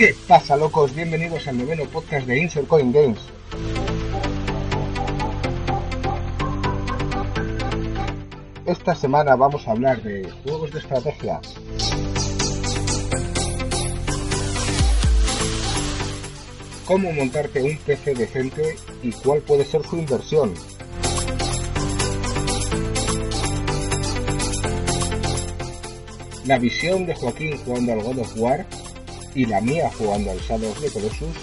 ¿Qué pasa, locos? Bienvenidos al noveno podcast de Insert Coin Games. Esta semana vamos a hablar de juegos de estrategia. Cómo montarte un PC decente y cuál puede ser su inversión. La visión de Joaquín jugando al God of War y la mía jugando al Shadow of the Colossus.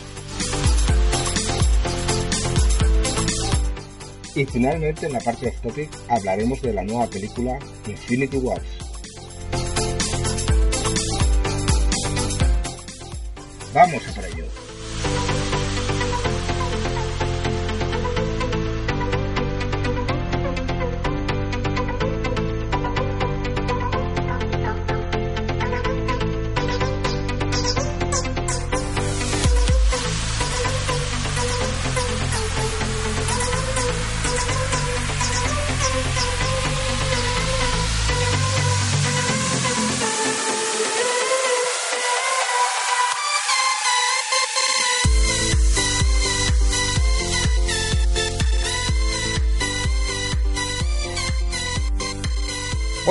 Y finalmente en la parte off topic hablaremos de la nueva película Infinity Wars. Vamos a por ello.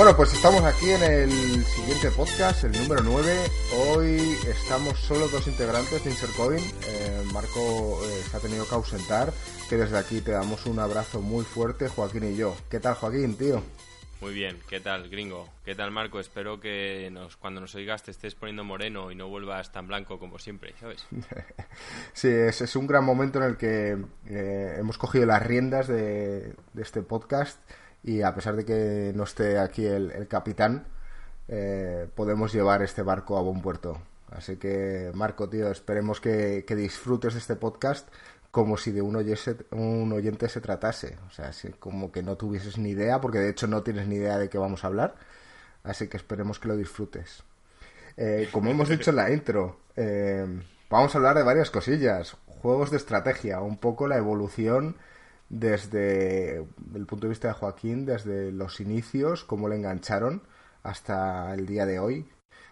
Bueno, pues estamos aquí en el siguiente podcast, el número 9. Hoy estamos solo dos integrantes de Insercoin. Eh, Marco eh, se ha tenido que ausentar, que desde aquí te damos un abrazo muy fuerte, Joaquín y yo. ¿Qué tal, Joaquín, tío? Muy bien, ¿qué tal, gringo? ¿Qué tal, Marco? Espero que nos, cuando nos oigas te estés poniendo moreno y no vuelvas tan blanco como siempre, ¿sabes? sí, es, es un gran momento en el que eh, hemos cogido las riendas de, de este podcast y a pesar de que no esté aquí el, capitán, eh, podemos llevar este barco a buen puerto. Así que, Marco, tío, esperemos que, disfrutes de este podcast como si de un, un oyente se tratase. O sea, como que no tuvieses ni idea, porque de hecho no tienes ni idea de qué vamos a hablar. Así que esperemos que lo disfrutes. Eh, como hemos dicho en la intro, eh, vamos a hablar de varias cosillas. Juegos de estrategia, un poco la evolución desde el punto de vista de Joaquín, desde los inicios, cómo le engancharon hasta el día de hoy.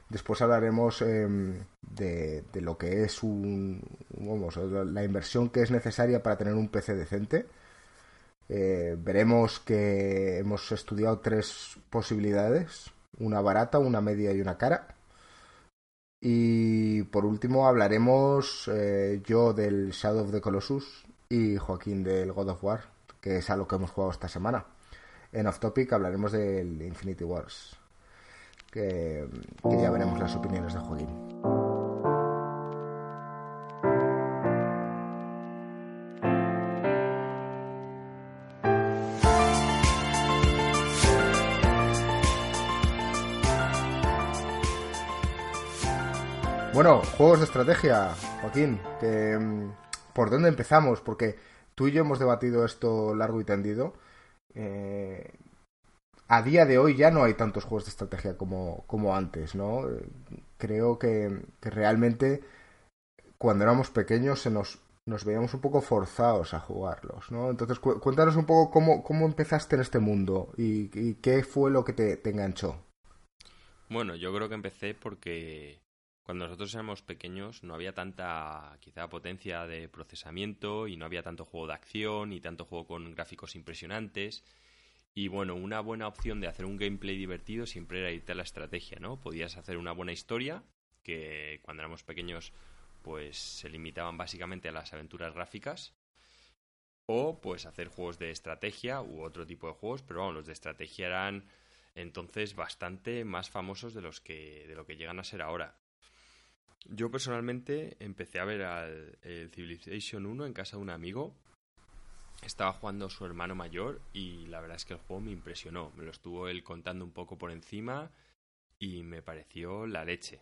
Después hablaremos em, de, lo que es un, vamos, la inversión que es necesaria para tener un PC decente. Eh, veremos que hemos estudiado tres posibilidades, una barata, una media y una cara. Y por último hablaremos eh, yo del Shadow of the Colossus, y Joaquín del God of War, que es a lo que hemos jugado esta semana. En Off Topic hablaremos del Infinity Wars, que, que ya veremos las opiniones de Joaquín. Bueno, juegos de estrategia, Joaquín, que mm, ¿por dónde empezamos? Porque tú y yo hemos debatido esto largo y tendido. Eh, a día de hoy ya no hay tantos juegos de estrategia como, antes, ¿no? Creo que, realmente cuando éramos pequeños se nos, nos veíamos un poco forzados a jugarlos, ¿no? Entonces cuéntanos un poco cómo, cómo empezaste en este mundo y, qué fue lo que te enganchó. Bueno, yo creo que empecé porque cuando nosotros éramos pequeños no había tanta quizá potencia de procesamiento y no había tanto juego de acción y tanto juego con gráficos impresionantes. Y bueno, una buena opción de hacer un gameplay divertido siempre era irte a la estrategia, ¿no? Podías hacer una buena historia, que cuando éramos pequeños pues se limitaban básicamente a las aventuras gráficas. O pues hacer juegos de estrategia u otro tipo de juegos, pero vamos, los de estrategia eran entonces bastante más famosos de los que de lo que llegan a ser ahora. Yo personalmente empecé a ver al el Civilization 1 en casa de un amigo. Estaba jugando su hermano mayor y la verdad es que el juego me impresionó. Me lo estuvo él contando un poco por encima y me pareció la leche.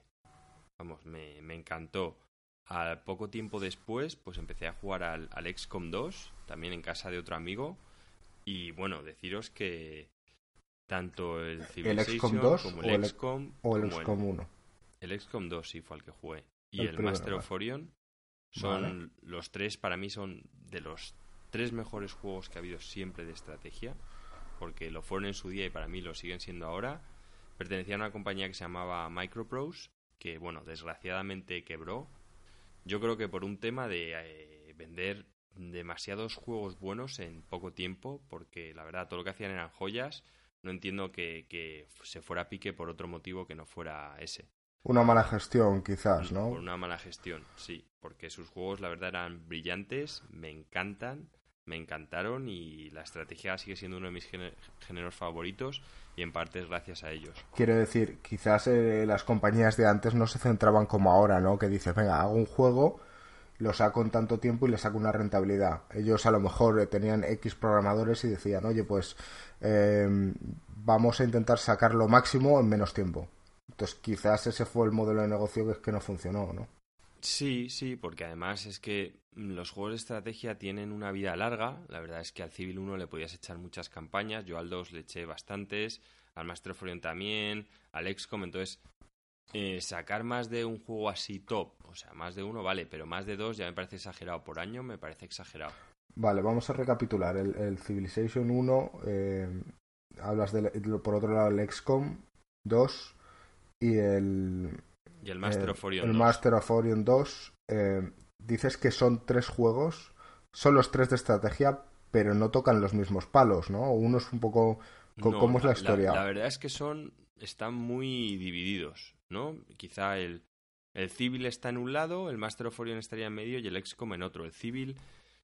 Vamos, me, me encantó. Al poco tiempo después, pues empecé a jugar al, al XCOM 2, también en casa de otro amigo. Y bueno, deciros que tanto el Civilization 2 como el, XCOM o el XCOM 1. El XCOM 2 sí fue el que jugué. Y el, Master of Orion son los tres, para mí son de los tres mejores juegos que ha habido siempre de estrategia, porque lo fueron en su día y para mí lo siguen siendo ahora. Pertenecían a una compañía que se llamaba Microprose, que bueno, desgraciadamente quebró Yo creo que por un tema de eh, vender demasiados juegos buenos en poco tiempo, porque la verdad todo lo que hacían eran joyas. No entiendo que, que se fuera a pique por otro motivo que no fuera ese. Una mala gestión, quizás, ¿no? Por una mala gestión, sí. Porque sus juegos, la verdad, eran brillantes, me encantan, me encantaron y la estrategia sigue siendo uno de mis géneros favoritos y en parte es gracias a ellos. Quiero decir, quizás eh, las compañías de antes no se centraban como ahora, ¿no? Que dices, venga, hago un juego, lo saco en tanto tiempo y le saco una rentabilidad. Ellos a lo mejor eh, tenían X programadores y decían, oye, pues eh, vamos a intentar sacar lo máximo en menos tiempo. Entonces quizás ese fue el modelo de negocio que es que no funcionó, ¿no? Sí, sí, porque además es que los juegos de estrategia tienen una vida larga. La verdad es que al Civil 1 le podías echar muchas campañas, yo al 2 le eché bastantes, al Master of también, al XCOM. Entonces, eh, sacar más de un juego así top, o sea, más de uno vale, pero más de dos ya me parece exagerado. Por año me parece exagerado. Vale, vamos a recapitular. El, Civilization 1, eh, hablas de, por otro lado el XCOM 2 y el... Y el Master of Orion el Master of Orion 2. Eh, dices que son tres juegos, son los tres de estrategia, pero no tocan los mismos palos, ¿no? Uno es un poco... ¿Cómo es la historia? La, verdad es que son... están muy divididos, ¿no? Quizá el, el Civil está en un lado, el Master of Orion estaría en medio y el XCOM en otro. El Civil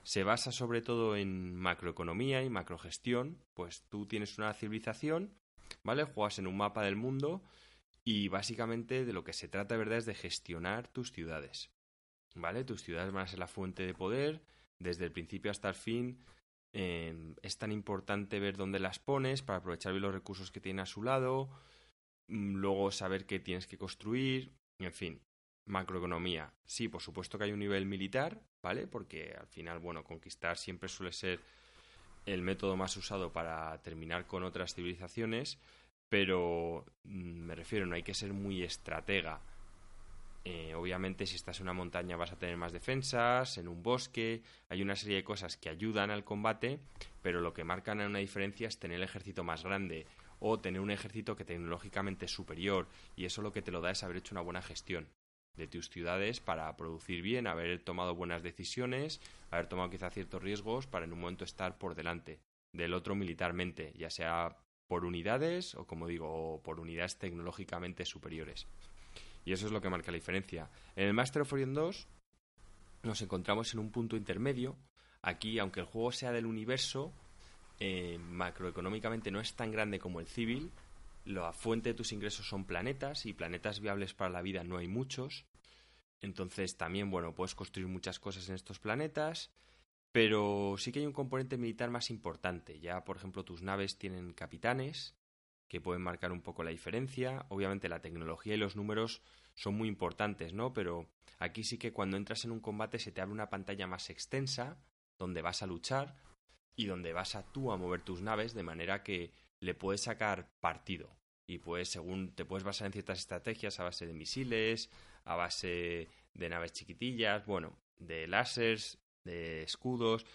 se basa sobre todo en macroeconomía y macrogestión, pues tú tienes una civilización, ¿vale? Juegas en un mapa del mundo y básicamente de lo que se trata, verdad, es de gestionar tus ciudades. ¿Vale? Tus ciudades van a ser la fuente de poder desde el principio hasta el fin. Em, es tan importante ver dónde las pones para aprovechar bien los recursos que tiene a su lado. Mm, luego saber qué tienes que construir. En fin, macroeconomía. Sí, por supuesto que hay un nivel militar, ¿vale? Porque al final, bueno, conquistar siempre suele ser el método más usado para terminar con otras civilizaciones pero mm, me refiero, no hay que ser muy estratega. Eh, obviamente, si estás en una montaña vas a tener más defensas, en un bosque, hay una serie de cosas que ayudan al combate, pero lo que marcan una diferencia es tener el ejército más grande o tener un ejército que tecnológicamente es superior, y eso lo que te lo da es haber hecho una buena gestión de tus ciudades para producir bien, haber tomado buenas decisiones, haber tomado quizá ciertos riesgos para en un momento estar por delante del otro militarmente, ya sea por unidades o, como digo, por unidades tecnológicamente superiores. Y eso es lo que marca la diferencia. En el Master of Orion 2 nos encontramos en un punto intermedio. Aquí, aunque el juego sea del universo, eh, macroeconómicamente no es tan grande como el civil. La fuente de tus ingresos son planetas y planetas viables para la vida no hay muchos. Entonces también, bueno, puedes construir muchas cosas en estos planetas pero sí que hay un componente militar más importante. Ya, por ejemplo, tus naves tienen capitanes que pueden marcar un poco la diferencia. Obviamente la tecnología y los números son muy importantes, ¿no? Pero aquí sí que cuando entras en un combate se te abre una pantalla más extensa donde vas a luchar y donde vas a tú a mover tus naves de manera que le puedes sacar partido. Y pues según te puedes basar en ciertas estrategias a base de misiles, a base de naves chiquitillas, bueno, de láseres, de escudos,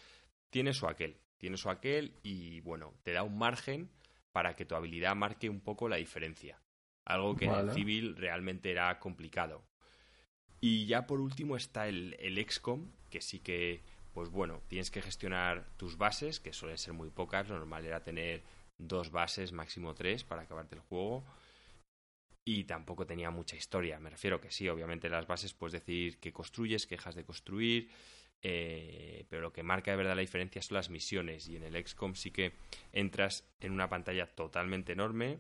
tiene su aquel, tiene su aquel y bueno, te da un margen para que tu habilidad marque un poco la diferencia. Algo que en el civil realmente era complicado. Y ya por último está el, el XCOM, que sí que, pues bueno, tienes que gestionar tus bases, que suelen ser muy pocas, lo normal era tener dos bases, máximo tres, para acabarte el juego. Y tampoco tenía mucha historia, me refiero que sí, obviamente las bases puedes decir que construyes, que dejas de construir, eh, pero lo que marca de verdad la diferencia son las misiones y en el XCOM sí que entras en una pantalla totalmente enorme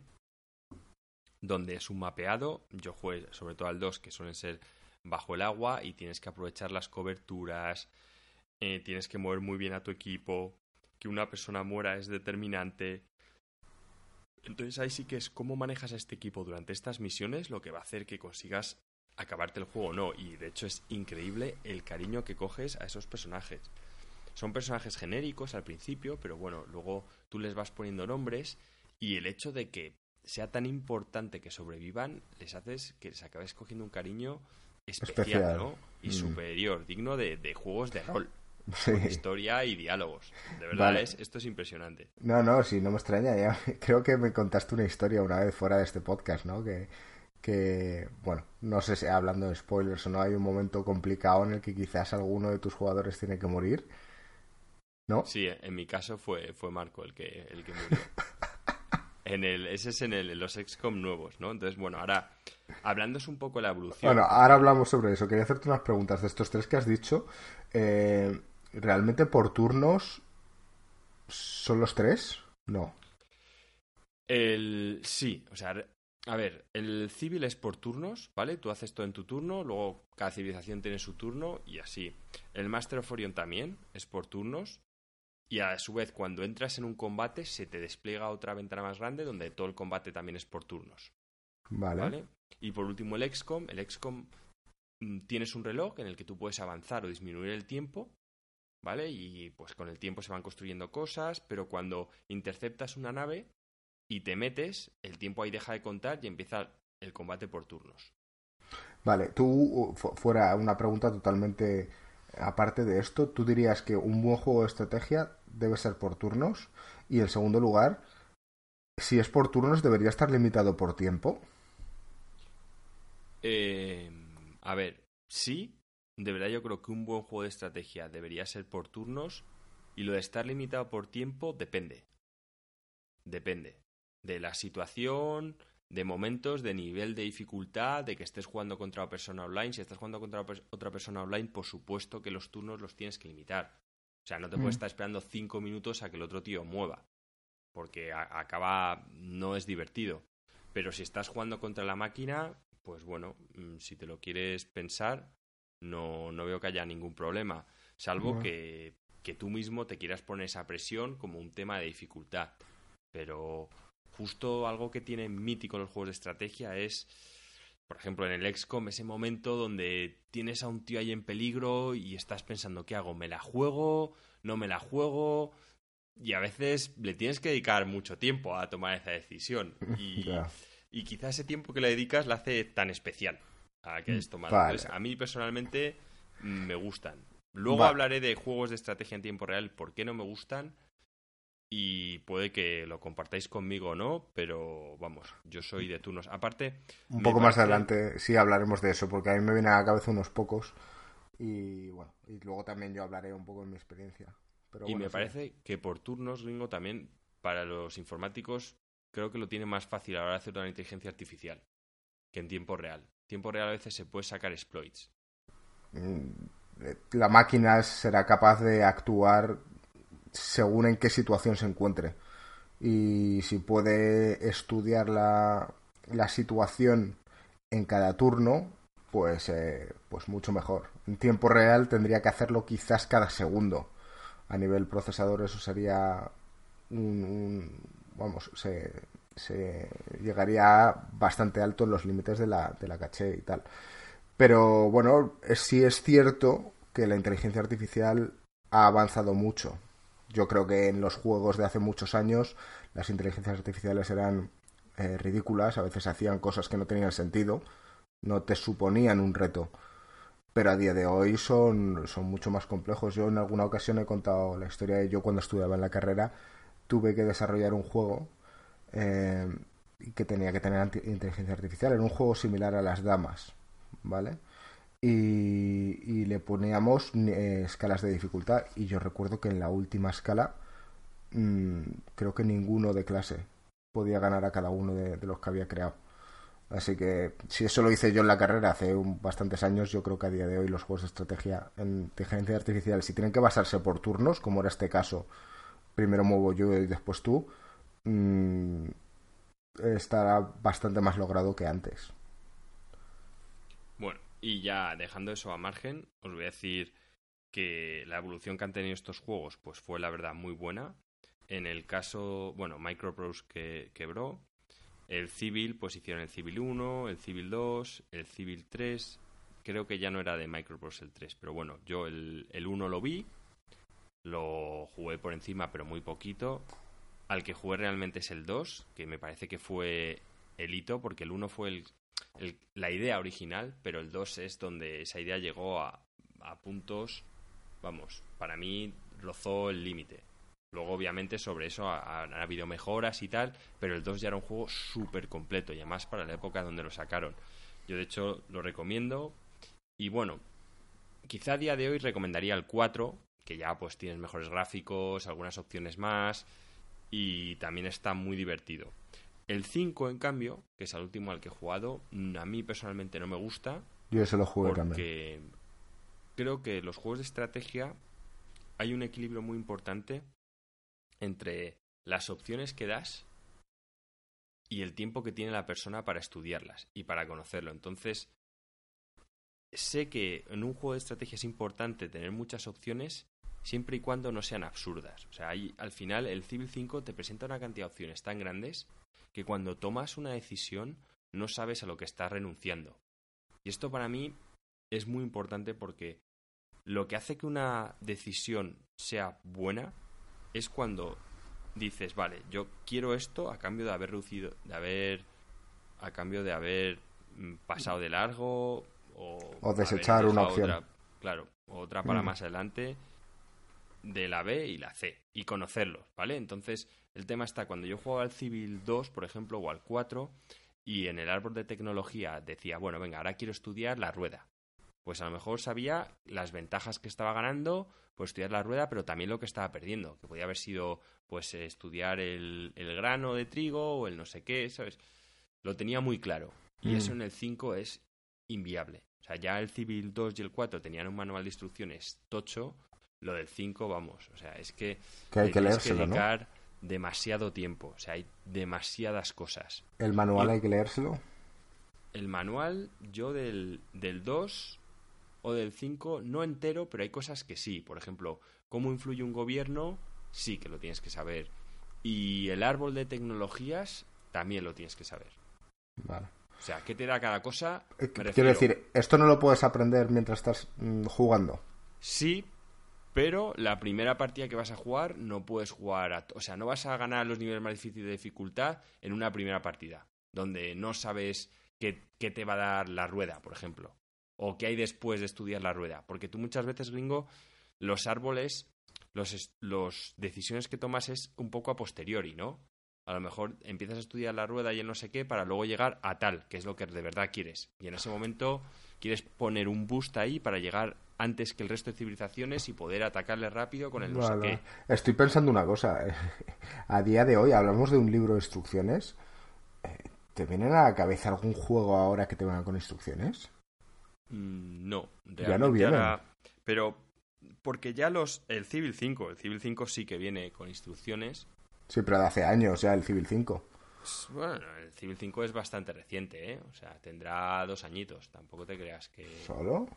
donde es un mapeado, yo juego sobre todo al 2 que suelen ser bajo el agua y tienes que aprovechar las coberturas, eh, tienes que mover muy bien a tu equipo, que una persona muera es determinante. Entonces ahí sí que es cómo manejas a este equipo durante estas misiones lo que va a hacer que consigas acabarte el juego o no. Y de hecho es increíble el cariño que coges a esos personajes. Son personajes genéricos al principio, pero bueno, luego tú les vas poniendo nombres y el hecho de que sea tan importante que sobrevivan les haces que les acabes cogiendo un cariño especial, ¿no? Y mm. superior, digno de, juegos de rol. historia y diálogos. De verdad, es, esto es impresionante. No, no, sí, no me extraña. Ya, creo que me contaste una historia una vez fuera de este podcast, ¿no? Que, que, bueno, no sé si hablando de spoilers o no, hay un momento complicado en el que quizás alguno de tus jugadores tiene que morir. ¿No? Sí, en mi caso fue, fue Marco el que, el que murió. En el, ese es en, el, los XCOM nuevos, ¿no? Entonces, bueno, ahora, hablándonos un poco de la evolución. Bueno, ahora hablamos sobre eso. Quería hacerte unas preguntas de estos tres que has dicho. Eh, ¿Realmente por turnos son los tres? No. El, sí, o sea, a ver, el civil es por turnos, ¿vale? Tú haces todo en tu turno, luego cada civilización tiene su turno y así. El Master of Orion también es por turnos, y a su vez, cuando entras en un combate, se te despliega otra ventana más grande donde todo el combate también es por turnos. Vale. Y por último, el XCOM. El XCOM mm, tienes un reloj en el que tú puedes avanzar o disminuir el tiempo. ¿Vale? Y pues con el tiempo se van construyendo cosas, pero cuando interceptas una nave y te metes, el tiempo ahí deja de contar y empieza el combate por turnos. Vale, tú, fuera una pregunta totalmente aparte de esto, ¿tú dirías que un buen juego de estrategia debe ser por turnos? Y en segundo lugar, si es por turnos, ¿debería estar limitado por tiempo? Eh, a ver, sí. De verdad yo creo que un buen juego de estrategia debería ser por turnos. Y lo de estar limitado por tiempo depende. Depende. De la situación, de momentos, de nivel de dificultad, de que estés jugando contra una persona online. Si estás jugando contra otra persona online, por supuesto que los turnos los tienes que limitar. O sea, no te puedes mm. estar esperando cinco minutos a que el otro tío mueva. Porque acaba. no es divertido. Pero si estás jugando contra la máquina, pues bueno, mm, si te lo quieres pensar, no, no veo que haya ningún problema. Salvo que, que tú mismo te quieras poner esa presión como un tema de dificultad. Pero justo algo que tiene mítico los juegos de estrategia es, por ejemplo, en el XCOM, ese momento donde tienes a un tío ahí en peligro y estás pensando, ¿qué hago? ¿Me la juego? ¿No me la juego? Y a veces le tienes que dedicar mucho tiempo a tomar esa decisión. Y, y quizá ese tiempo que le dedicas la hace tan especial a que hayas tomado. a mí personalmente me gustan. Luego hablaré de juegos de estrategia en tiempo real, por qué no me gustan y puede que lo compartáis conmigo o no, pero vamos, yo soy de turnos. Aparte... Un poco más adelante sí hablaremos de eso, porque a mí me vienen a la cabeza unos pocos y bueno, y luego también yo hablaré un poco de mi experiencia. Pero y me parece que por turnos, Ringo, también para los informáticos creo que lo tiene más fácil a la hora de hacer una inteligencia artificial que en tiempo real. En tiempo real a veces se puede sacar exploits. Mm, eh, la máquina será capaz de actuar según en qué situación se encuentre. Y si puede estudiar la, la situación en cada turno, pues, eh, pues mucho mejor. En tiempo real tendría que hacerlo quizás cada segundo. A nivel procesador eso sería un, vamos, se, se, llegaría bastante alto en los límites de la, de la caché y tal. Pero bueno, sí es cierto que la inteligencia artificial ha avanzado mucho yo creo que en los juegos de hace muchos años las inteligencias artificiales eran eh, ridículas, a veces hacían cosas que no tenían sentido, no te suponían un reto. Pero a día de hoy son, son mucho más complejos. Yo en alguna ocasión he contado la historia de yo cuando estudiaba en la carrera tuve que desarrollar un juego eh, que tenía que tener inteligencia artificial. Era un juego similar a las damas, ¿vale? Y, le poníamos eh, escalas de dificultad y yo recuerdo que en la última escala mm, creo que ninguno de clase podía ganar a cada uno de, los que había creado. Así que si eso lo hice yo en la carrera hace bastantes años, yo creo que a día de hoy los juegos de estrategia en inteligencia artificial, si tienen que basarse por turnos, como era este caso, primero muevo yo y después tú, mm, estará bastante más logrado que antes. Y ya dejando eso a margen, os voy a decir que la evolución que han tenido estos juegos pues fue la verdad muy buena. En el caso, bueno, Microprose que quebró, el Civil pues hicieron el Civil 1, el Civil 2, el Civil 3, creo que ya no era de Microprose el 3, pero bueno, yo el, el 1 lo vi, lo jugué por encima pero muy poquito. Al que jugué realmente es el 2, que me parece que fue el hito, porque el 1 fue el, la idea original, pero el 2 es donde esa idea llegó a, a puntos, vamos, para mí rozó el límite. Luego, obviamente, sobre eso han habido mejoras y tal, pero el 2 ya era un juego súper completo y además para la época donde lo sacaron. Yo, de hecho, lo recomiendo. Y bueno, quizá a día de hoy recomendaría el 4, que ya pues tienes mejores gráficos, algunas opciones más y también está muy divertido. El 5, en cambio, que es el último al que he jugado, a mí personalmente no me gusta. Yo ese lo jugué porque creo que los juegos de estrategia hay un equilibrio muy importante entre las opciones que das y el tiempo que tiene la persona para estudiarlas y para conocerlo. Entonces, sé que en un juego de estrategia es importante tener muchas opciones siempre y cuando no sean absurdas. O sea, al final el Civil 5 te presenta una cantidad de opciones tan grandes que cuando tomas una decisión no sabes a lo que estás renunciando. Y esto para mí es muy importante porque lo que hace que una decisión sea buena es cuando dices, vale, yo quiero esto a cambio de haber reducido, de haber, a cambio de haber mm, pasado de largo o, desechar una opción. Otra, claro, otra para mm. más adelante de la B y la C y conocerlos, ¿vale? Entonces, el tema está cuando yo jugaba al Civil 2, por ejemplo, o al 4 y en el árbol de tecnología decía, bueno, venga, ahora quiero estudiar la rueda pues a lo mejor sabía las ventajas que estaba ganando por estudiar la rueda, pero también lo que estaba perdiendo, que podía haber sido pues estudiar el, grano de trigo o el no sé qué, ¿sabes? Lo tenía muy claro. Y eso mm. en el 5 es inviable. O sea, ya el Civil 2 y el 4 tenían un manual de instrucciones tocho, lo del 5, vamos, o sea, es que, que hay que leérselo, dedicar demasiado tiempo, o sea, hay demasiadas cosas. ¿El manual hay que leérselo? El manual, yo del, del 2 o del 5, no entero, pero hay cosas que sí. Por ejemplo, cómo influye un gobierno, sí que lo tienes que saber. Y el árbol de tecnologías, también lo tienes que saber. Vale. O sea, ¿qué te da cada cosa? Eh, quiero decir, esto no lo puedes aprender mientras estás mm, jugando. Sí, pero la primera partida que vas a jugar no puedes jugar a... O sea, no vas a ganar los niveles más difíciles de dificultad en una primera partida, donde no sabes qué, qué te va a dar la rueda, por ejemplo o qué hay después de estudiar la rueda. Porque tú muchas veces, gringo, los árboles, las los decisiones que tomas es un poco a posteriori, ¿no? A lo mejor empiezas a estudiar la rueda y el no sé qué para luego llegar a tal, que es lo que de verdad quieres. Y en ese momento quieres poner un boost ahí para llegar antes que el resto de civilizaciones y poder atacarle rápido con el no sé qué. Estoy pensando una cosa. A día de hoy hablamos de un libro de instrucciones. Eh, ¿Te viene a la cabeza algún juego ahora que te venga con instrucciones? Mm, no, ya no. Pero porque ya los el Civil 5, el Civil 5 sí que viene con instrucciones. Sí, pero de hace años ya el Civil 5. Bueno, el Civil 5 es bastante reciente, ¿eh? O sea, tendrá dos añitos. Tampoco te creas que. ¿Solo?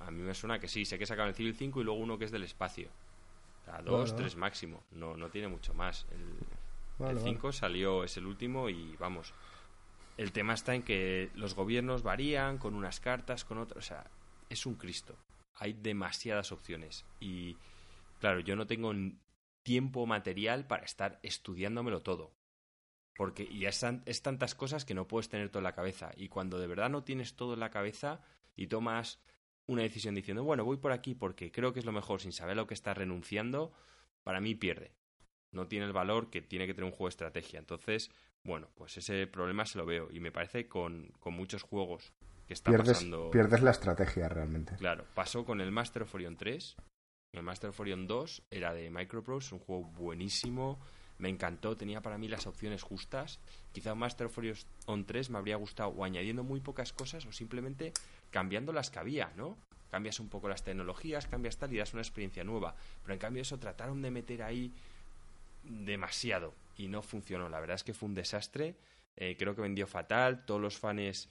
A mí me suena que sí. Sé que sacaron el Civil 5 y luego uno que es del espacio. O sea, dos, tres máximo. No, no tiene mucho más. El, el 5 salió, es el último y vamos el tema está en que los gobiernos varían con unas cartas, con otras. O sea, es un Cristo. Hay demasiadas opciones. Y claro, yo no tengo tiempo material para estar estudiándomelo todo. Porque y es, es tantas cosas que no puedes tener todo en la cabeza. Y cuando de verdad no tienes todo en la cabeza y tomas una decisión diciendo, bueno, voy por aquí porque creo que es lo mejor sin saber lo que estás renunciando, para mí pierde. No tiene el valor que tiene que tener un juego de estrategia. Entonces, bueno, pues ese problema se lo veo y me parece con, con muchos juegos que está pierdes, pasando. Pierdes la estrategia realmente. Claro, pasó con el Master of Orion 3. El Master of Orion 2 era de Microprose, un juego buenísimo. Me encantó, tenía para mí las opciones justas. Quizá Master of Orion 3 me habría gustado o añadiendo muy pocas cosas o simplemente cambiando las que había, ¿no? Cambias un poco las tecnologías, cambias tal y das una experiencia nueva. Pero en cambio eso trataron de meter ahí demasiado y no funcionó. La verdad es que fue un desastre. Eh, creo que vendió fatal. Todos los fans,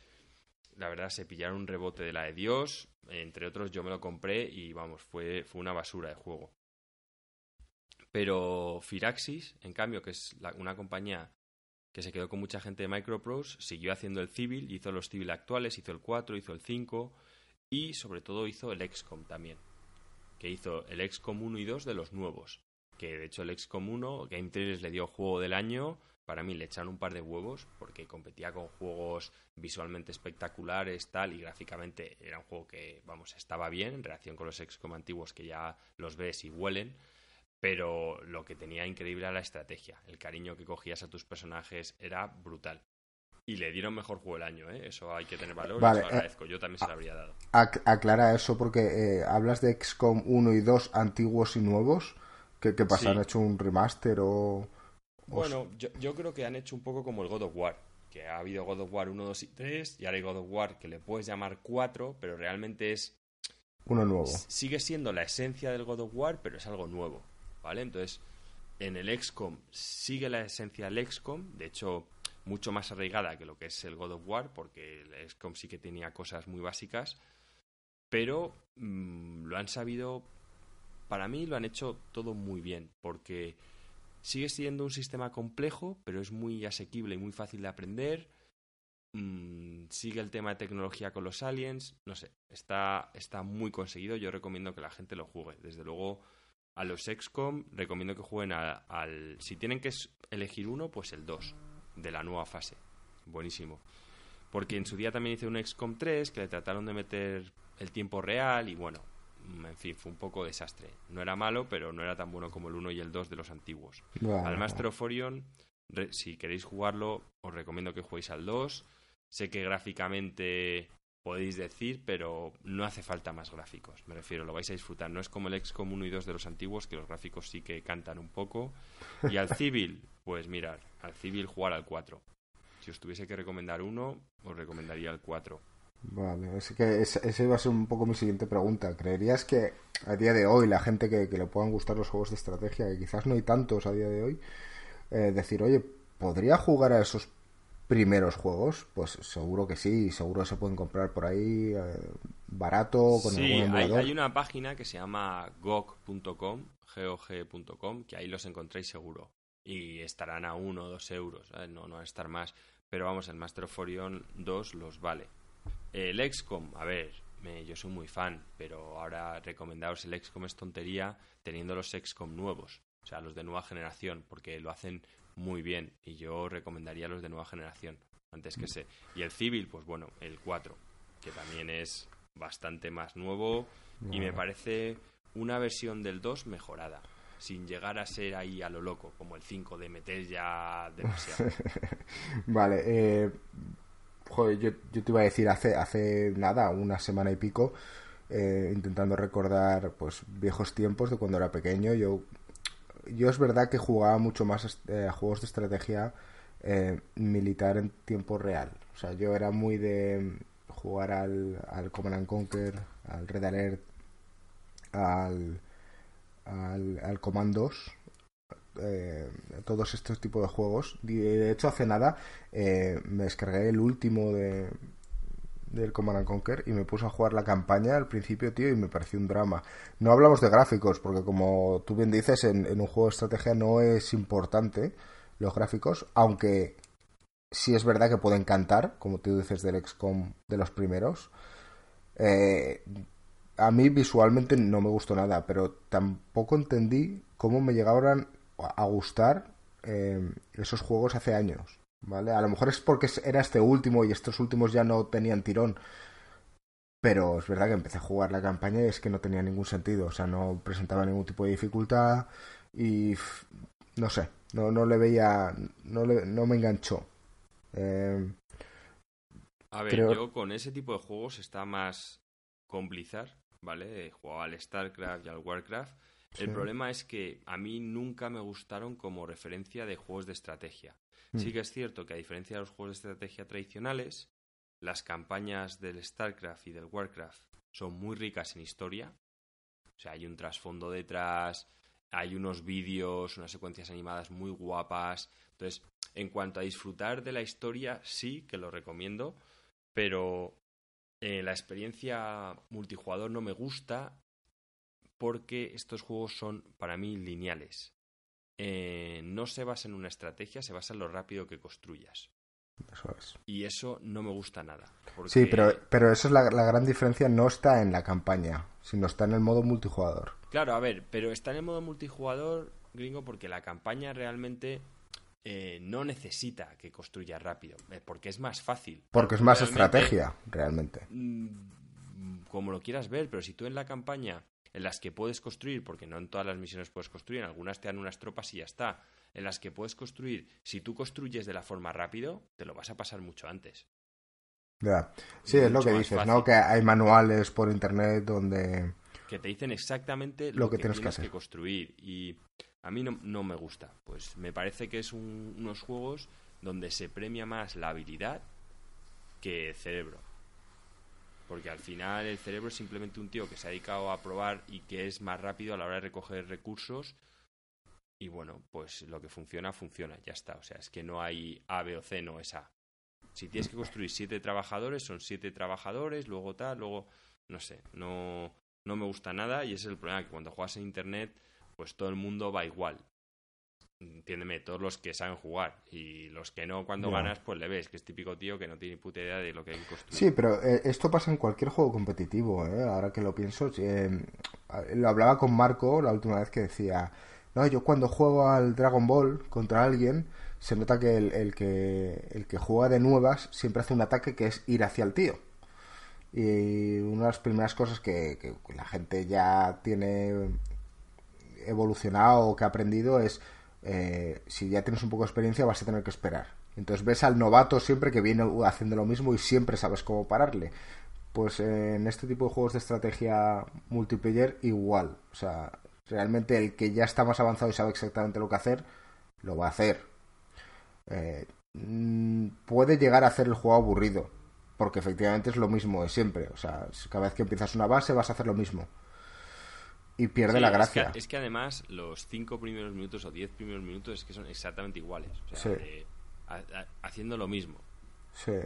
la verdad, se pillaron un rebote de la de Dios. Entre otros, yo me lo compré y vamos, fue, fue una basura de juego. Pero Firaxis, en cambio, que es una compañía que se quedó con mucha gente de Microprose, siguió haciendo el Civil, hizo los Civil actuales, hizo el 4, hizo el 5 y sobre todo hizo el XCOM también, que hizo el XCOM 1 y 2 de los nuevos que de hecho el XCOM 1, Game Trailers le dio juego del año, para mí le echaron un par de huevos porque competía con juegos visualmente espectaculares, tal, y gráficamente era un juego que, vamos, estaba bien en relación con los XCOM antiguos que ya los ves y huelen. Pero lo que tenía increíble era la estrategia. El cariño que cogías a tus personajes era brutal. Y le dieron mejor juego del año, ¿eh? Eso hay que tener valor Vale, lo eh, agradezco. Yo también se lo habría dado. Ac- aclara eso porque eh, hablas de XCOM 1 y 2 antiguos y nuevos. ¿Qué, qué pasa? Sí. ¿Han hecho un remaster o...? o Bueno, yo, yo creo que han hecho un poco como el God of War. Que ha habido God of War 1, 2 y 3, y ahora hay God of War que le puedes llamar 4, pero realmente es uno nuevo? sigue siendo la esencia del God of War, pero es algo nuevo, Entonces, en el XCOM sigue la esencia del XCOM, de hecho, mucho más arraigada que lo que es el God of War, porque el XCOM sí que tenía cosas muy básicas, pero mm, lo han sabido, para mí lo han hecho todo muy bien, porque sigue siendo un sistema complejo, pero es muy asequible y muy fácil de aprender. Mm, sigue el tema de tecnología con los aliens. No sé, está, está muy conseguido. Yo recomiendo que la gente lo juegue. Desde luego, a los XCOM recomiendo que jueguen a- al. Si tienen que elegir uno, pues el 2 de la nueva fase. Buenísimo. Porque en su día también hice un XCOM 3 que le trataron de meter el tiempo real y bueno, mm, en fin, fue un poco desastre. No era malo, pero no era tan bueno como el 1 y el 2 de los antiguos. Al Master of Orion, si queréis jugarlo, os recomiendo que juguéis al 2. Sé que gráficamente podéis decir, pero no hace falta más gráficos. Me refiero, lo vais a disfrutar. No es como el XCOM 1 y 2 de los antiguos, que los gráficos sí que cantan un poco. Y al Civil, pues mirar, al Civil jugar al 4. Si os tuviese que recomendar uno, os recomendaría el 4. Vale, es que esa iba a ser un poco mi siguiente pregunta. ¿Creerías que a día de hoy la gente que, que le puedan gustar los juegos de estrategia, que quizás no hay tantos a día de hoy, eh, decir, oye, ¿podría jugar a esos primeros juegos? Pues seguro que sí, seguro se pueden comprar por ahí eh, barato, con Sí, algún hay, hay una página que se llama gog.com, gog.com, que ahí los encontráis seguro. Y estarán a uno o dos euros, ¿sabes? no, no van a estar más. Pero vamos, el Master of Orion 2 los vale. El XCOM, a ver, me- yo soy muy fan, pero ahora recomendaros el XCOM es tontería teniendo los XCOM nuevos, o sea, los de nueva generación, porque lo hacen muy bien. Y yo recomendaría los de nueva generación, antes que ese. Y el Civil, pues bueno, el 4, que también es bastante más nuevo y me parece una versión del 2 mejorada, sin llegar a ser ahí a lo loco, como el 5 de meter ya demasiado. Vale, eh, joder, yo, yo te iba a decir hace, hace nada, una semana y pico, eh, intentando recordar pues viejos tiempos de cuando era pequeño. Yo, yo es verdad que jugaba mucho más eh, a juegos de estrategia eh, militar en tiempo real. O sea, yo era muy de jugar al, al Command and Conquer, al Red Alert, al, al, al Command 2, eh, todos estos tipos de juegos. De hecho, hace nada eh, me descargué el último de del Command and Conquer y me puse a jugar la campaña al principio, tío, y me pareció un drama. No hablamos de gráficos, porque como tú bien dices, en, un juego de estrategia no es importante los gráficos, aunque sí es verdad que pueden cantar, como tú dices del XCOM de los primeros. Eh, a mí visualmente no me gustó nada, pero tampoco entendí cómo me llegaban a gustar eh, esos juegos hace años, ¿vale? A lo mejor es porque era este último y estos últimos ya no tenían tirón, pero es verdad que empecé a jugar la campaña y es que no tenía ningún sentido, o sea, no presentaba ningún tipo de dificultad y no sé, no, no le veía, no, le- no me enganchó. Eh, A ver, Creo- yo con ese tipo de juegos está más con Blizzard, ¿vale? He jugado al StarCraft y al Warcraft. El Sí. problema es que a mí nunca me gustaron como referencia de juegos de estrategia. Mm. Sí que es cierto que a diferencia de los juegos de estrategia tradicionales, las campañas del StarCraft y del Warcraft son muy ricas en historia. O sea, hay un trasfondo detrás, hay unos vídeos, unas secuencias animadas muy guapas. Entonces, en cuanto a disfrutar de la historia, sí que lo recomiendo, pero eh, la experiencia multijugador no me gusta porque estos juegos son para mí lineales. Eh, no se basa en una estrategia, se basa en lo rápido que construyas. eso es. Y eso no me gusta nada. porque- Sí, pero, pero eso es la, la gran diferencia, no está en la campaña, sino está en el modo multijugador. Claro, a ver, pero está en el modo multijugador, gringo, porque la campaña realmente eh, no necesita que construyas rápido, eh, porque es más fácil. Porque es más Realmente, estrategia, realmente. mm, como lo quieras ver, pero si tú en la campaña en las que puedes construir, porque no en todas las misiones puedes construir, en algunas te dan unas tropas y ya está, en las que puedes construir, si tú construyes de la forma rápido, te lo vas a pasar mucho antes. Ya. Sí, es lo que dices, ¿no? Que hay manuales por internet donde... Que te dicen exactamente lo, que, tienes, que, construir. Y a mí no, no, me gusta. Pues me parece que es unos juegos donde se premia más la habilidad que el cerebro. Porque al final el cerebro es simplemente un tío que se ha dedicado a probar y que es más rápido a la hora de recoger recursos. Y bueno, pues lo que funciona, funciona, ya está. O sea, es que no hay A, B o C, no es A. Si tienes que construir siete trabajadores, son siete trabajadores, luego tal, luego, no sé, no, no me gusta nada y ese es el problema, que cuando juegas en Internet, pues todo el mundo va igual entiéndeme, todos los que saben jugar y los que no, cuando ganas, pues le ves que es típico tío que no tiene puta idea de lo que hay que construir. Sí, pero eh, esto pasa en cualquier juego competitivo, ¿eh? ahora que lo pienso. Eh, lo hablaba con Marco la última vez que decía, no, yo cuando juego al Dragon Ball contra alguien, se nota que el, que el que juega de nuevas siempre hace un ataque que es ir hacia el tío. Y una de las primeras cosas que, que la gente ya tiene evolucionado o que ha aprendido es eh, si ya tienes un poco de experiencia vas a tener que esperar. Entonces ves al novato siempre que viene haciendo lo mismo y siempre sabes cómo pararle. Pues eh, en este tipo de juegos de estrategia multiplayer igual. O sea, realmente el que ya está más avanzado y sabe exactamente lo que hacer, lo va a hacer. Eh, mm, puede llegar a hacer el juego aburrido, porque efectivamente es lo mismo de siempre. O sea, cada vez que empiezas una base vas a hacer lo mismo y pierde la gracia. Es que, además los cinco primeros minutos o diez primeros minutos es que son exactamente iguales. O sea, haciendo lo mismo.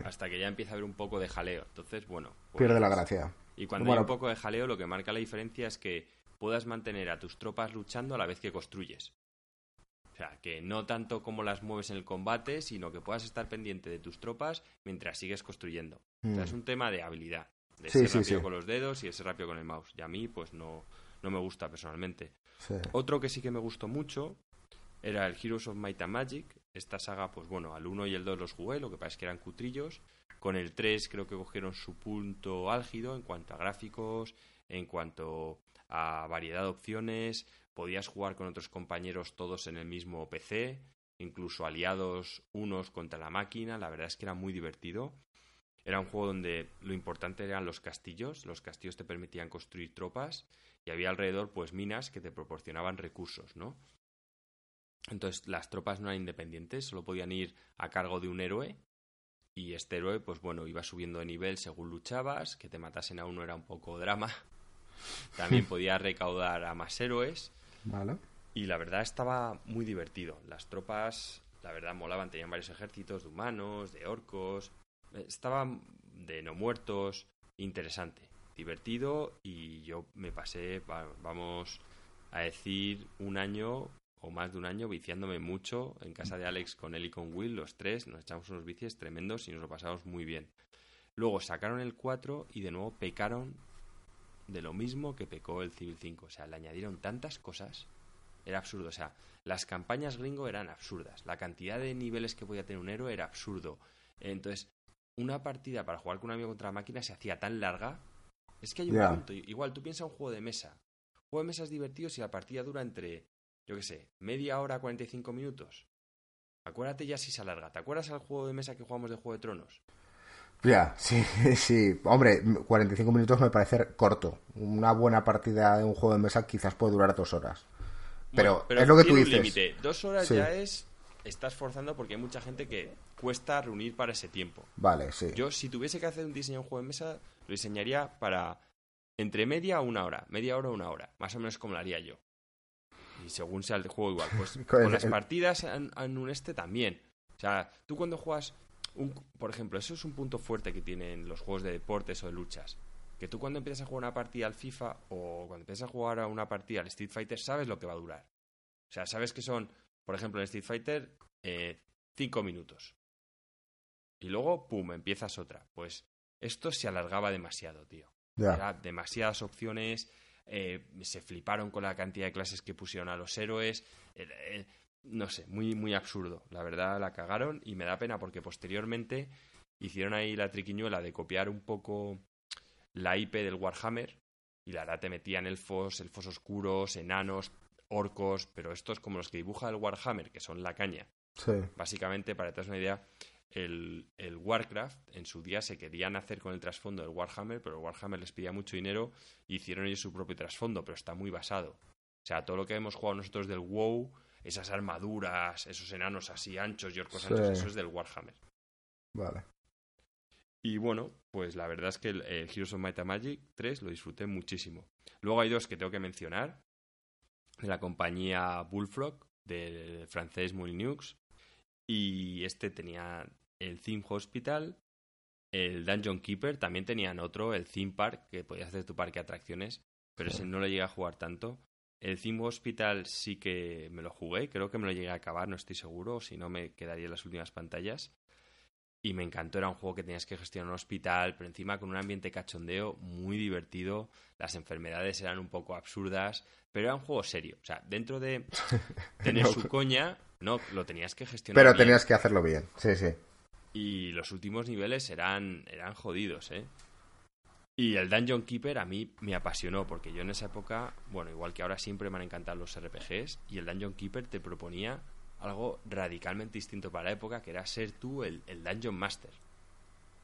Hasta que ya empieza a haber un poco de jaleo. Entonces, bueno. Pues pierde la gracia. Y cuando hay un poco de jaleo, lo que marca la diferencia es que puedas mantener a tus tropas luchando a la vez que construyes. O sea, que no tanto como las mueves en el combate, sino que puedas estar pendiente de tus tropas mientras sigues construyendo. O sea, mm. es un tema de habilidad. De ser rápido con los dedos y de ser rápido con el mouse. Y a mí, pues no, no me gusta personalmente. Otro que sí que me gustó mucho era el Heroes of Might and Magic. Esta saga, pues bueno, al 1 y el 2 los jugué, lo que pasa es que eran cutrillos. Con el 3 creo que cogieron su punto álgido en cuanto a gráficos, en cuanto a variedad de opciones. Podías jugar con otros compañeros todos en el mismo PC, incluso aliados unos contra la máquina. La verdad es que era muy divertido. Era un juego donde lo importante eran los castillos. Los castillos te permitían construir tropas y había alrededor pues minas que te proporcionaban recursos, ¿no? Entonces las tropas no eran independientes, solo podían ir a cargo de un héroe y este héroe pues bueno iba subiendo de nivel según luchabas, que te matasen a uno era un poco drama. También podía recaudar a más héroes. Vale. Y la verdad estaba muy divertido. Las tropas, la verdad, molaban. Tenían varios ejércitos de humanos, de orcos. Estaban de no muertos. Interesante divertido y yo me pasé, vamos a decir, un año o más de un año viciándome mucho en casa de Alex con él y con Will, los tres, nos echamos unos vicios tremendos y nos lo pasamos muy bien. Luego sacaron el 4 y de nuevo pecaron de lo mismo que pecó el Civil 5, o sea, le añadieron tantas cosas, era absurdo, o sea, las campañas gringo eran absurdas, la cantidad de niveles que podía tener un héroe era absurdo. Entonces, una partida para jugar con un amigo contra la máquina se hacía tan larga es que hay un punto. Igual, tú piensas un juego de mesa. Un juego de mesa es divertido si la partida dura entre, yo qué sé, media hora, 45 minutos. Acuérdate ya si se alarga. ¿Te acuerdas al juego de mesa que jugamos de Juego de Tronos? Ya, sí, sí. Hombre, 45 minutos me parece corto. Una buena partida de un juego de mesa quizás puede durar dos horas. Pero, es lo que tú dices. Dos horas ya es. Estás forzando porque hay mucha gente que cuesta reunir para ese tiempo. Vale, sí. Yo, si tuviese que hacer un diseño de un juego de mesa, lo diseñaría para entre media o una hora, media hora o una hora, más o menos como lo haría yo. Y según sea el juego igual, pues con las partidas en, un este también. O sea, tú cuando juegas, un, por ejemplo, eso es un punto fuerte que tienen los juegos de deportes o de luchas. Que tú cuando empiezas a jugar una partida al FIFA o cuando empiezas a jugar a una partida al Street Fighter, sabes lo que va a durar. O sea, sabes que son, por ejemplo, en Street Fighter, eh, cinco minutos. Y luego, pum, empiezas otra. Pues esto se alargaba demasiado, tío. Era demasiadas opciones, eh, se fliparon con la cantidad de clases que pusieron a los héroes. Eh, eh, no sé, muy, muy absurdo. La verdad la cagaron y me da pena porque posteriormente hicieron ahí la triquiñuela de copiar un poco la IP del Warhammer, y la verdad te metían elfos, elfos oscuros, enanos, orcos, pero estos como los que dibuja el Warhammer, que son la caña. Sí. Básicamente, para que te das una idea, el, el, Warcraft en su día se querían hacer con el trasfondo del Warhammer, pero el Warhammer les pedía mucho dinero y hicieron ellos su propio trasfondo, pero está muy basado. O sea, todo lo que hemos jugado nosotros del WoW, esas armaduras, esos enanos así anchos y orcos Sí. anchos, eso es del Warhammer. Vale. Y bueno, pues la verdad es que el, el Heroes of Might and Magic 3 lo disfruté muchísimo. Luego hay dos que tengo que mencionar. De la compañía Bullfrog, del francés Molyneux. Y este tenía el Theme Hospital. El Dungeon Keeper también tenían otro, el Theme Park, que podías hacer tu parque de atracciones. Pero ese no lo llegué a jugar tanto. El Theme Hospital sí que me lo jugué, creo que me lo llegué a acabar, no estoy seguro, si no me quedaría en las últimas pantallas y me encantó. Era un juego que tenías que gestionar un hospital, pero encima con un ambiente cachondeo muy divertido. Las enfermedades eran un poco absurdas, pero era un juego serio. O sea, dentro de tener No. su coña, no, lo tenías que gestionar. Pero bien. tenías que hacerlo bien. Sí, sí. Y los últimos niveles eran, eran jodidos, ¿eh? Y el Dungeon Keeper a mí me apasionó, porque yo en esa época, bueno, igual que ahora siempre me han encantado los RPGs, y el Dungeon Keeper te proponía algo radicalmente distinto para la época, que era ser tú el, el Dungeon Master.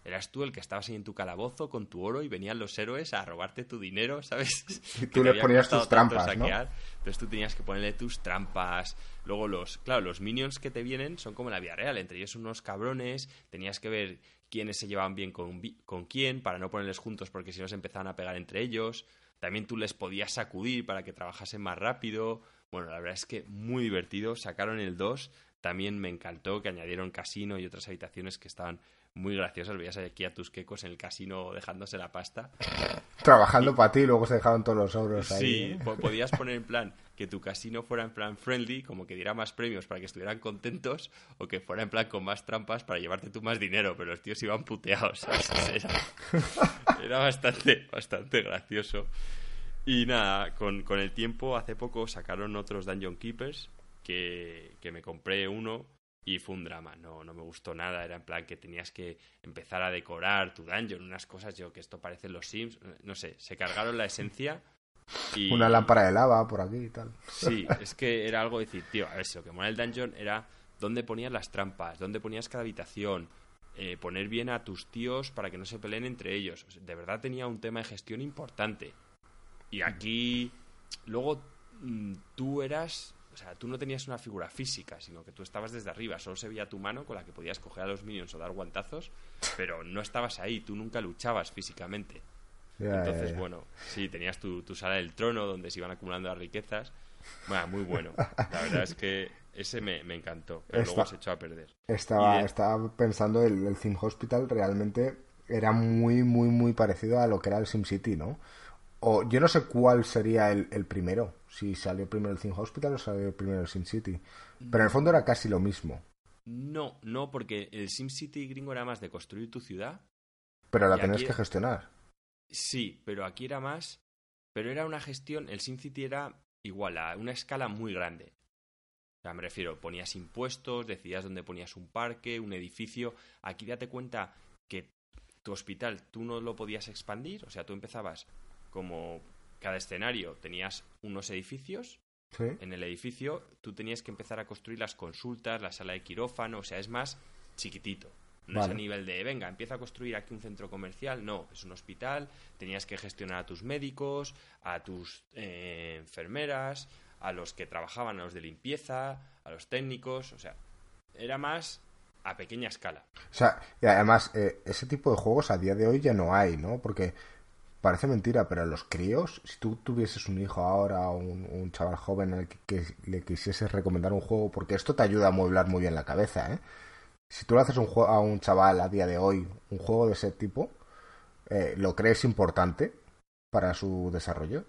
Eras tú el que estabas ahí en tu calabozo con tu oro y venían los héroes a robarte tu dinero, ¿sabes? Y tú les ponías tus trampas, ¿no? Entonces tú tenías que ponerle tus trampas. Luego los, claro, los minions que te vienen son como en la vida real, entre ellos unos cabrones, tenías que ver quiénes se llevaban bien con, con quién para no ponerles juntos porque si no se empezaban a pegar entre ellos. También tú les podías sacudir para que trabajasen más rápido. Bueno, la verdad es que muy divertido. Sacaron el 2. También me encantó que añadieron casino y otras habitaciones que estaban muy graciosas. Veías aquí a tus quecos en el casino dejándose la pasta. Trabajando para ti y luego se dejaban todos los euros ahí. Sí, ¿eh? po- podías poner en plan que tu casino fuera en plan friendly, como que diera más premios para que estuvieran contentos, o que fuera en plan con más trampas para llevarte tú más dinero, pero los tíos iban puteados. ¿sabes? Era, era bastante, bastante gracioso. Y nada, con, con el tiempo, hace poco sacaron otros Dungeon Keepers, que, que me compré uno y fue un drama, no, no me gustó nada, era en plan que tenías que empezar a decorar tu dungeon, unas cosas, yo que esto parece los Sims, no sé, se cargaron la esencia y... Una lámpara de lava por aquí y tal. Sí, es que era algo de decir, tío, a ver, si lo que mola el dungeon era dónde ponías las trampas, dónde ponías cada habitación, eh, poner bien a tus tíos para que no se peleen entre ellos. O sea, de verdad tenía un tema de gestión importante. Y aquí, luego, mm, tú eras, o sea, tú no tenías una figura física, sino que tú estabas desde arriba, solo se veía tu mano con la que podías coger a los minions o dar guantazos, pero no estabas ahí, tú nunca luchabas físicamente. Ya, Entonces, ya. bueno, sí, tenías tu, tu sala del trono donde se iban acumulando las riquezas. Bueno, muy bueno. La verdad es que ese me, me encantó, pero luego se echó a perder. Estaba, de- estaba pensando, el, el Theme Hospital realmente era muy, muy, muy parecido a lo que era el SimCity, ¿no? O yo no sé cuál sería el, el primero, si salió primero el Theme Hospital o salió primero el SimCity. Pero en el fondo era casi lo mismo. No, no, porque el SimCity gringo era más de construir tu ciudad. Pero la tenías aquí- que gestionar. Sí, pero aquí era más. Pero era una gestión. El SimCity era igual, a una escala muy grande. O sea, me refiero, ponías impuestos, decidías dónde ponías un parque, un edificio. Aquí date cuenta que tu hospital tú no lo podías expandir. O sea, tú empezabas como cada escenario tenías unos edificios ¿Sí? en el edificio tú tenías que empezar a construir las consultas, la sala de quirófano, o sea, es más chiquitito. No es a nivel de, venga, empieza a construir aquí un centro comercial, no, es un hospital, tenías que gestionar a tus médicos, a tus eh, enfermeras, a los que trabajaban, a los de limpieza, a los técnicos, o sea, era más a pequeña escala. O sea, y además, eh, ese tipo de juegos a día de hoy ya no hay, ¿no? Porque parece mentira, pero los críos, si tú tuvieses un hijo ahora o un, chaval joven al que, le quisieses recomendar un juego, porque esto te ayuda a mueblar muy bien la cabeza, ¿eh? Si tú le haces un juego a un chaval a día de hoy, un juego de ese tipo, eh, ¿lo crees importante para su desarrollo?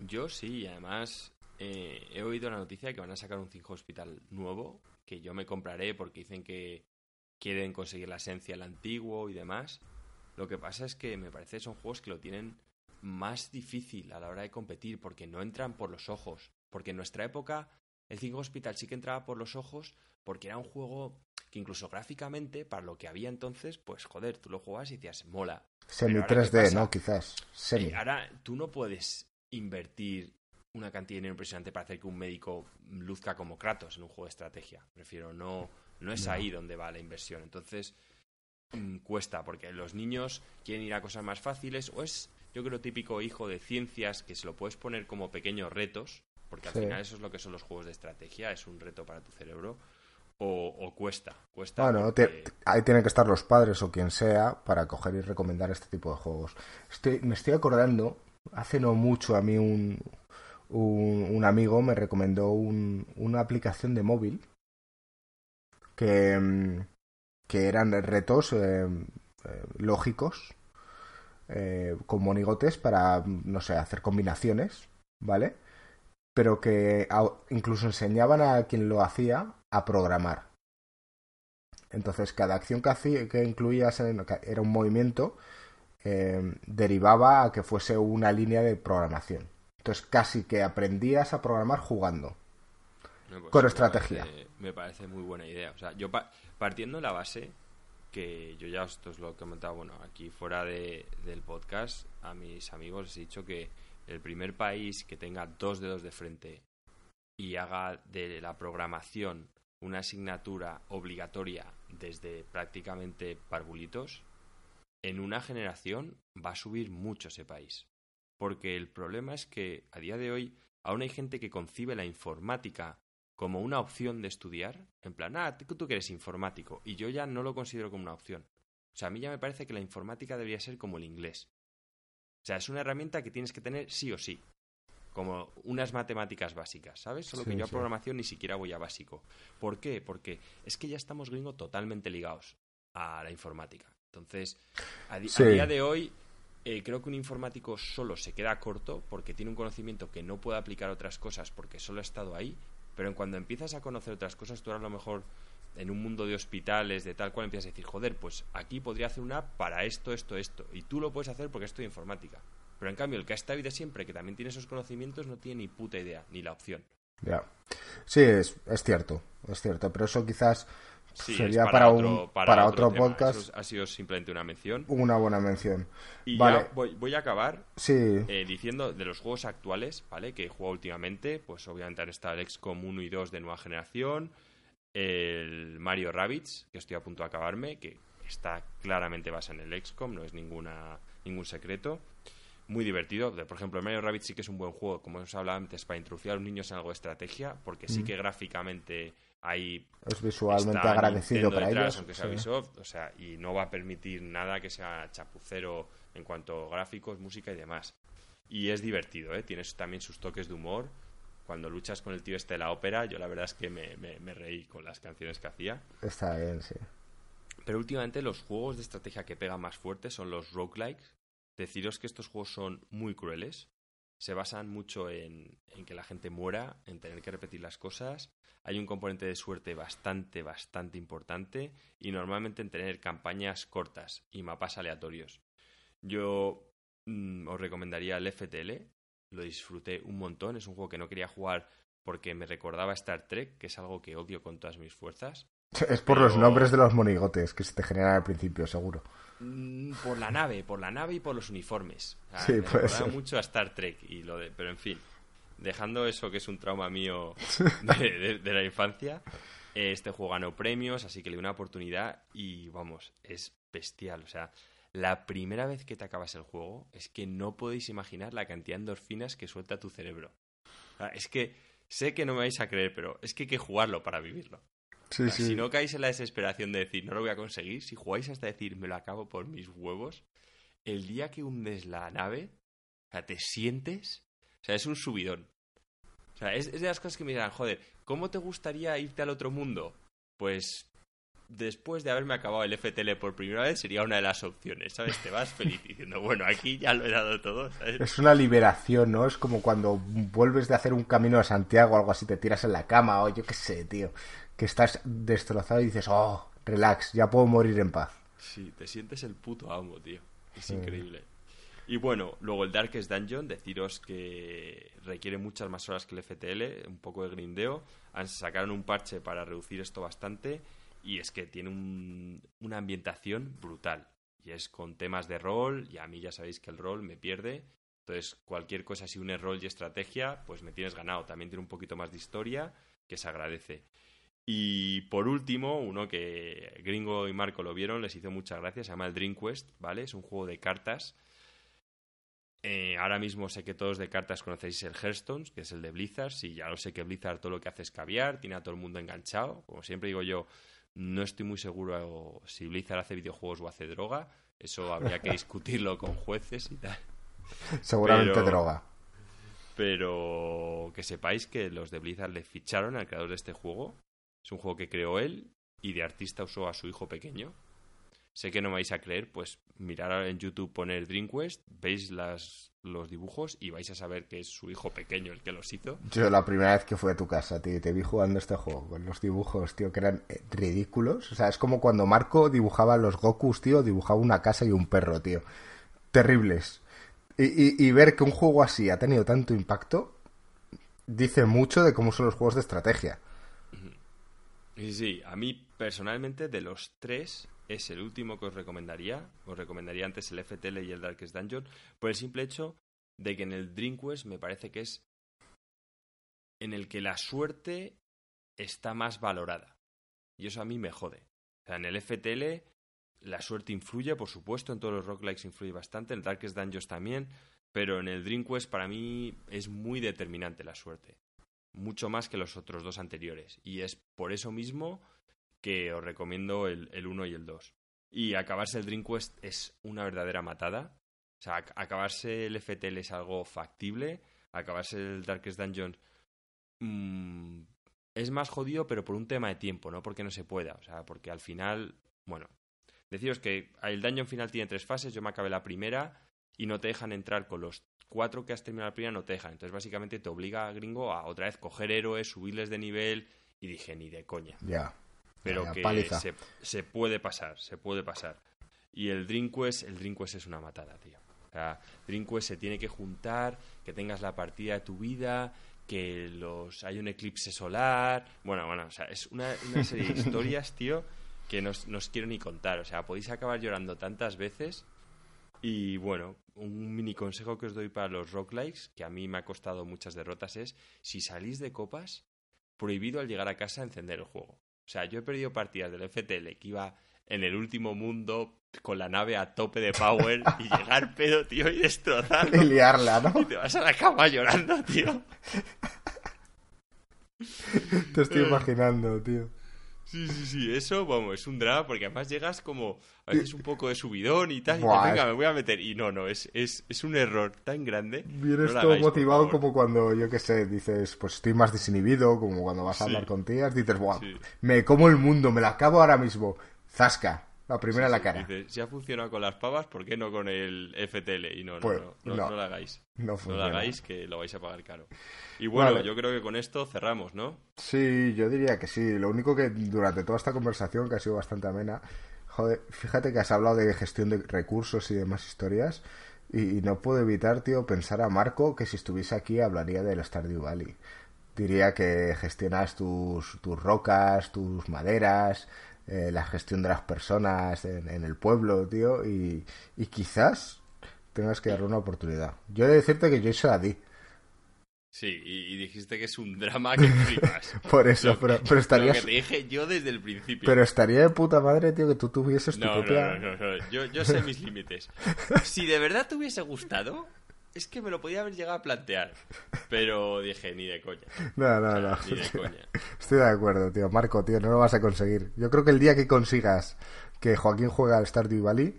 Yo sí, y además eh, he oído la noticia que van a sacar un 5 Hospital nuevo, que yo me compraré porque dicen que quieren conseguir la esencia del antiguo y demás. Lo que pasa es que me parece que son juegos que lo tienen más difícil a la hora de competir porque no entran por los ojos. Porque en nuestra época el 5 Hospital sí que entraba por los ojos porque era un juego que incluso gráficamente, para lo que había entonces, pues joder, tú lo jugabas y decías, mola. Semi 3D, ¿no? Quizás. Semi. Ahora tú no puedes invertir una cantidad de dinero impresionante para hacer que un médico luzca como Kratos en un juego de estrategia. Prefiero no, no es ahí donde va la inversión. Entonces, cuesta, porque los niños quieren ir a cosas más fáciles, o es, yo creo, típico hijo de ciencias que se lo puedes poner como pequeños retos, porque al final eso es lo que son los juegos de estrategia, es un reto para tu cerebro. O, cuesta, cuesta. Bueno, ahí tienen que estar los padres o quien sea para coger y recomendar este tipo de juegos. Estoy, me estoy acordando, hace no mucho a mí un, un, amigo me recomendó una aplicación de móvil que, mm, que eran retos eh, eh, lógicos eh, con monigotes para, no sé, hacer combinaciones, ¿vale? Pero que incluso enseñaban a quien lo hacía a programar. Entonces, cada acción que, hacía, que incluías era un movimiento, derivaba a que fuese una línea de programación. Entonces casi que aprendías a programar jugando. Pues con estrategia. me parece muy buena idea. O sea, yo partiendo de la base que yo ya esto os lo he comentado, bueno, aquí fuera de, del podcast, a mis amigos les he dicho que el primer país que tenga dos dedos de frente y haga de la programación una asignatura obligatoria desde prácticamente parvulitos, en una generación va a subir mucho ese país. Porque el problema es que a día de hoy aún hay gente que concibe la informática como una opción de estudiar, en plan, ah, tú que eres informático, y yo ya no lo considero como una opción. O sea, a mí ya me parece que la informática debería ser como el inglés. O sea, es una herramienta que tienes que tener sí o sí, como unas matemáticas básicas, ¿sabes? Solo que yo a programación ni siquiera voy a básico. ¿Por qué? Porque es que ya estamos gringo totalmente ligados a la informática. Entonces, a día de hoy eh, creo que un informático solo se queda corto porque tiene un conocimiento que no puede aplicar otras cosas porque solo ha estado ahí, pero en cuando empiezas a conocer otras cosas, tú a lo mejor en un mundo de hospitales, de tal cual, empiezas a decir, joder, pues aquí podría hacer una para esto, esto, esto, y tú lo puedes hacer porque estoy informática. Pero en cambio, el que ha estado de siempre, que también tiene esos conocimientos, no tiene ni puta idea, ni la opción. Ya. Sí, es, es cierto, es cierto, pero eso quizás sería para, otro, para, otro, podcast. ha sido simplemente una mención. Una buena mención. Y ya voy, a acabar sí. Eh, diciendo de los juegos actuales, ¿vale? Que he jugado últimamente. Pues obviamente han estado el XCOM 1 y 2 de nueva generación. El Mario Rabbids, que estoy a punto de acabarme, que está claramente basado en el XCOM, no es ninguna, ningún secreto. Muy divertido. Por ejemplo, el Mario Rabbids sí que es un buen juego, como os hablaba antes, para introducir a los niños en algo de estrategia, porque sí que gráficamente es visualmente agradecido para ellos. Aunque sea o sea, y no va a permitir nada que sea chapucero en cuanto a gráficos, música y demás. Y es divertido, ¿eh? Tienes también sus toques de humor. Cuando luchas con el tío este de la ópera, yo la verdad es que me, me reí con las canciones que hacía. Está bien, sí. Pero últimamente los juegos de estrategia que pegan más fuerte son los roguelikes. Deciros que estos juegos son muy crueles se basan mucho en, que la gente muera, en tener que repetir las cosas. Hay un componente de suerte bastante, bastante importante y normalmente en tener campañas cortas y mapas aleatorios. Yo mm, os recomendaría el FTL, lo disfruté un montón, es un juego que no quería jugar porque me recordaba Star Trek, que es algo que odio con todas mis fuerzas. Es por los nombres de los monigotes que se te generan al principio, seguro. Mm, por la nave, por la nave y por los uniformes. sí, me mucho a Star Trek y lo de, pero en fin, dejando eso que es un trauma mío de, la infancia, este juego ganó premios, así que le di una oportunidad y vamos, es bestial, o sea, la primera vez que te acabas el juego es que no podéis imaginar la cantidad de endorfinas que suelta tu cerebro. es que sé que no me vais a creer, pero es que hay que jugarlo para vivirlo. Si no caéis en la desesperación de decir, no lo voy a conseguir, si jugáis hasta decir, me lo acabo por mis huevos, el día que hundes la nave, o sea, te sientes, o sea, es un subidón. O sea, es, de las cosas que me dirán, joder, ¿cómo te gustaría irte al otro mundo? Pues después de haberme acabado el FTL por primera vez, sería una de las opciones, ¿sabes? Te vas feliz diciendo, bueno, aquí ya lo he dado todo, ¿sabes? Es una liberación, ¿no? Es como cuando vuelves de hacer un camino a Santiago o algo así, te tiras en la cama o yo qué sé, tío que estás destrozado y dices, oh, relax, ya puedo morir en paz. Sí, te sientes el puto amo, tío. Es increíble. Y bueno, luego el Darkest Dungeon, deciros que requiere muchas más horas que el FTL, un poco de grindeo. Sacaron un parche para reducir esto bastante. y es que tiene una ambientación brutal. Y es con temas de rol, y a mí ya sabéis que el rol me pierde. Entonces, cualquier cosa, si une rol y estrategia, pues me tienes ganado. También tiene un poquito más de historia, que se agradece. Y por último, uno que Gringo y Marco lo vieron, les hizo muchas gracias, se llama el Dream Quest, ¿vale? Es un juego de cartas. Eh, ahora mismo sé que todos de cartas conocéis el Hearthstone, que es el de Blizzard. Sí, ya lo sé que Blizzard todo lo que hace es caviar, tiene a todo el mundo enganchado. Como siempre digo yo, no estoy muy seguro si Blizzard hace videojuegos o hace droga. Eso habría que discutirlo con jueces y tal. Seguramente droga. Pero que sepáis que los de Blizzard le ficharon al creador de este juego. Es un juego que creó él y de artista usó a su hijo pequeño. Sé que no vais a creer, pues mirar en YouTube, poner DreamQuest, veis las, los dibujos y vais a saber que es su hijo pequeño el que los hizo. Yo la primera vez que fui a tu casa, te vi jugando este juego con los dibujos, tío, que eran eh, ridículos. O sea, es como cuando Marco dibujaba los Gokus, tío, dibujaba una casa y un perro, tío. Terribles. Y, y ver que un juego así ha tenido tanto impacto dice mucho de cómo son los juegos de estrategia. Sí, sí, a mí personalmente de los tres es el último que os recomendaría. Os recomendaría antes el FTL y el Darkest Dungeon, por el simple hecho de que en el Dreamquest me parece que es en el que la suerte está más valorada. Y eso a mí me jode. O sea, en el FTL la suerte influye, por supuesto, en todos los roguelikes influye bastante, en Darkest Dungeons también, pero en el Dreamquest para mí es muy determinante la suerte. Mucho más que los otros dos anteriores. Y es por eso mismo que os recomiendo el, el 1 y el 2. Y acabarse el Dream Quest es una verdadera matada. O sea, acabarse el FTL es algo factible. Acabarse el Darkest Dungeon mm, es más jodido, pero por un tema de tiempo, no porque no se pueda. O sea, porque al final, bueno, deciros que el dungeon final tiene tres fases. Yo me acabé la primera y no te dejan entrar con los cuatro que has terminado la primera, no te dejan. Entonces, básicamente te obliga a gringo a otra vez coger héroes, subirles de nivel. Y dije, ni de coña. Ya pero que se, se, puede pasar, se puede pasar. Y el Dream Quest, el Dream Quest es una matada, tío. O sea, Dream Quest se tiene que juntar, que tengas la partida de tu vida, que los hay un eclipse solar. Bueno, bueno, o sea, es una, una serie de historias, tío, que no os quiero ni contar. O sea, podéis acabar llorando tantas veces. Y bueno, un mini consejo que os doy para los roguelikes, que a mí me ha costado muchas derrotas, es si salís de copas, prohibido al llegar a casa encender el juego. O sea, yo he perdido partidas del FTL que iba en el último mundo con la nave a tope de power y llegar pedo, tío, y destrozarlo. Y liarla, ¿no? Y te vas a la cama llorando, tío. Te estoy imaginando, tío. Sí, sí, sí, eso, vamos, es un drama porque además llegas como a veces un poco de subidón y tal, y te, venga, me voy a meter. Y no, no, es, es, es un error tan grande. Vienes todo motivado como cuando, yo qué sé, dices, pues estoy más desinhibido, como cuando vas a hablar con tías, dices, Buah, me como el mundo, me la acabo ahora mismo. Zasca, la primera en la cara. Dices, si ha funcionado con las pavas, ¿por qué no con el FTL? Y no, no, pues, no, no, lo hagáis. No, lo hagáis que lo vais a pagar caro. Y bueno, yo creo que con esto cerramos, ¿no? Sí, yo diría que sí. Lo único que durante toda esta conversación, que ha sido bastante amena, joder, fíjate que has hablado de gestión de recursos y demás historias. Y, no puedo evitar, tío, pensar a Marco que si estuviese aquí hablaría del Stardew Valley. Diría que gestionas tus, tus rocas, tus maderas, eh, la gestión de las personas en, el pueblo, tío, y, y, quizás tengas que darle una oportunidad. Yo he de decirte que yo se la di. Sí, y, dijiste que es un drama que flipas. Por eso, pero, pero estaría... Lo que te dije yo desde el principio. Pero estaría de puta madre, tío, que tú tuvieses tu no, propia... No, no, no, Yo, yo sé mis límites. Si de verdad te hubiese gustado, es que me lo podía haber llegado a plantear. Pero dije, ni de coña. No, no, no. Ni de coña. Estoy de acuerdo, tío. Marco, tío, no lo vas a conseguir. Yo creo que el día que consigas que Joaquín juegue al Stardew Valley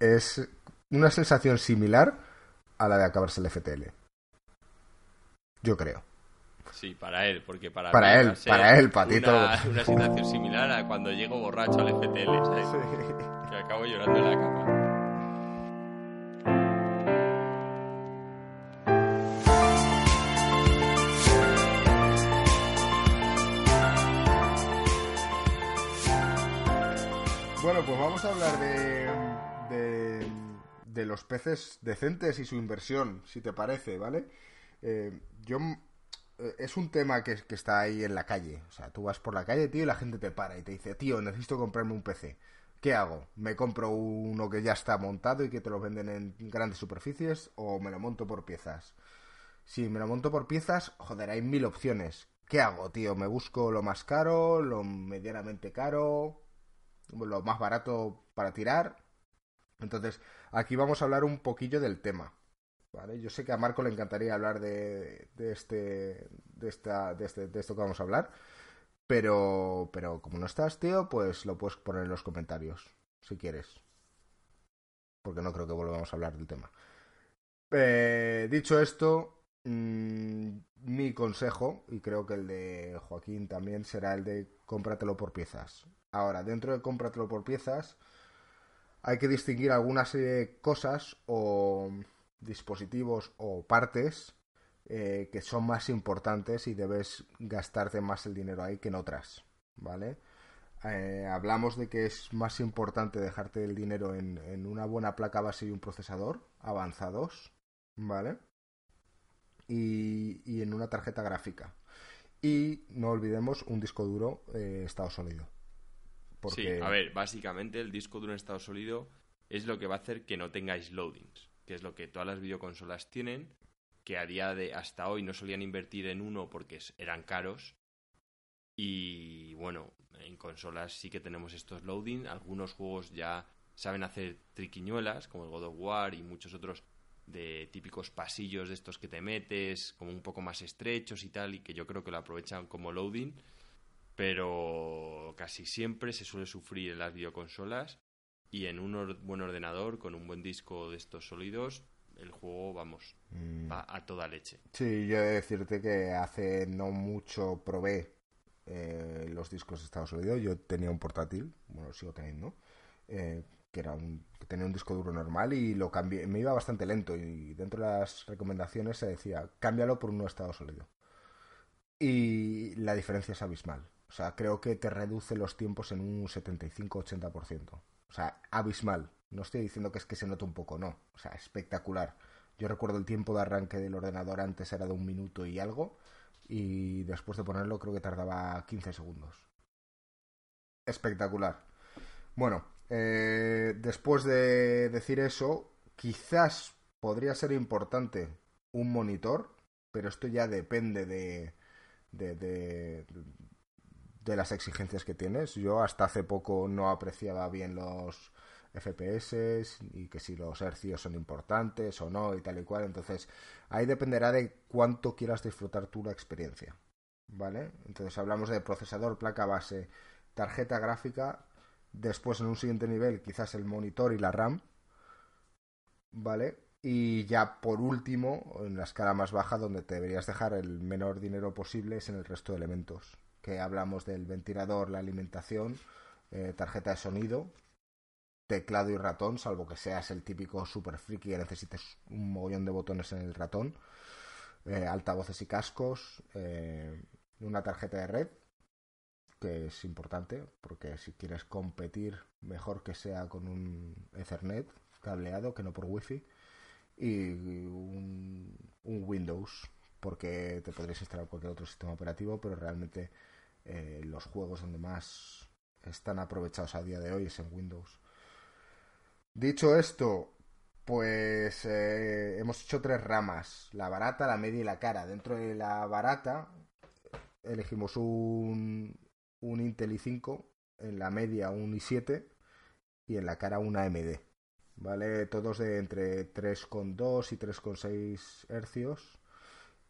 es una sensación similar a la de acabarse el FTL. Yo creo. Sí, para él, porque para, para él, para él, patito. Una, una situación similar a cuando llego borracho al FTL, ¿sabes? Que acabo llorando en la cama. Bueno, pues vamos a hablar de, de, de, los peces decentes y su inversión, si te parece, ¿vale? Eh, yo eh, es un tema que, está ahí en la calle. O sea, tú vas por la calle, tío, y la gente te para y te dice, tío, necesito comprarme un PC. ¿Qué hago? ¿Me compro uno que ya está montado y que te lo venden en grandes superficies o me lo monto por piezas? Si me lo monto por piezas, joder, hay mil opciones. ¿Qué hago, tío? ¿Me busco lo más caro, lo medianamente caro, lo más barato para tirar? Entonces, aquí vamos a hablar un poquillo del tema. Yo sé que a Marco le encantaría hablar de, de, este, de, esta, de, este, de esto que vamos a hablar. Pero, pero como no estás, tío, pues lo puedes poner en los comentarios, si quieres. Porque no creo que volvamos a hablar del tema. Eh, dicho esto, Mm, mi consejo, y creo que el de Joaquín también, será el de cómpratelo por piezas. Ahora, dentro de cómpratelo por piezas, hay que distinguir algunas cosas o dispositivos o partes eh, que son más importantes y debes gastarte más el dinero ahí que en otras, ¿vale? Eh, hablamos de que es más importante dejarte el dinero en, en una buena placa base y un procesador avanzados, ¿vale? y, en una tarjeta gráfica. Y no olvidemos un disco duro eh, estado sólido. Sí, a ver, básicamente el disco duro en estado sólido es lo que va a hacer que no tengáis loadings, que es lo que todas las videoconsolas tienen, que a día de hasta hoy no solían invertir en uno porque eran caros. Y bueno, en consolas sí que tenemos estos loadings. Algunos juegos ya saben hacer triquiñuelas, como el God of War y muchos otros de típicos pasillos de estos que te metes, como un poco más estrechos y tal, y que yo creo que lo aprovechan como loading, pero casi siempre se suele sufrir en las videoconsolas y en un buen ordenador con un buen disco de estos sólidos el juego, vamos, mm. va a toda leche. Sí, yo he de decirte que hace no mucho probé eh, los discos de estado sólido. Yo tenía un portátil, bueno, sigo teniendo, eh, que era un, que tenía un disco duro normal y lo cambié, me iba bastante lento y dentro de las recomendaciones se decía, cámbialo por un estado sólido. Y la diferencia es abismal. O sea, creo que te reduce los tiempos en un 75-80%. O sea, abismal. No estoy diciendo que es que se note un poco, no. O sea, espectacular. Yo recuerdo el tiempo de arranque del ordenador antes era de un minuto y algo. Y después de ponerlo creo que tardaba 15 segundos. Espectacular. Bueno, eh, después de decir eso, quizás podría ser importante un monitor, pero esto ya depende de, de, de, de, las exigencias que tienes. Yo hasta hace poco no apreciaba bien los FPS y que si los hercios son importantes o no y tal y cual. Entonces, ahí dependerá de cuánto quieras disfrutar tú la experiencia. ¿Vale? Entonces hablamos de procesador, placa base, tarjeta gráfica Después, en un siguiente nivel, quizás el monitor y la RAM. ¿Vale? Y ya por último, en la escala más baja, donde te deberías dejar el menor dinero posible, es en el resto de elementos. Que hablamos del ventilador, la alimentación, eh, tarjeta de sonido, teclado y ratón, salvo que seas el típico super friki que necesites un mogollón de botones en el ratón, eh, altavoces y cascos, eh, una tarjeta de red que es importante porque si quieres competir mejor que sea con un Ethernet cableado que no por wifi y un, Windows porque te podrías instalar cualquier otro sistema operativo pero realmente eh, los juegos donde más están aprovechados a día de hoy es en Windows dicho esto pues eh, hemos hecho tres ramas la barata la media y la cara dentro de la barata elegimos un, un Intel i5, en la media un i7 y en la cara una AMD. ¿Vale? Todos de entre 3,2 y 3,6 hercios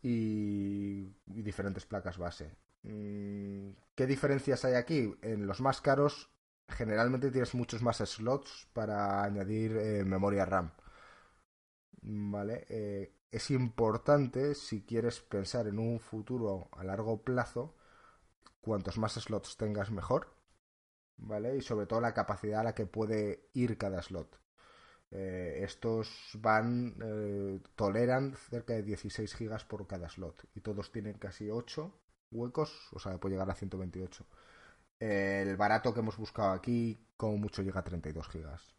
y, diferentes placas base. Mm, ¿Qué diferencias hay aquí? En los más caros generalmente tienes muchos más slots para añadir eh, memoria RAM. ¿Vale? Eh, es importante si quieres pensar en un futuro a largo plazo cuantos más slots tengas mejor, ¿vale? Y sobre todo la capacidad a la que puede ir cada slot. Eh, estos van, toleran cerca de 16 gigas por cada slot y todos tienen casi 8 huecos, o sea, puede llegar a 128. el barato que hemos buscado aquí, como mucho llega a 32 gigas.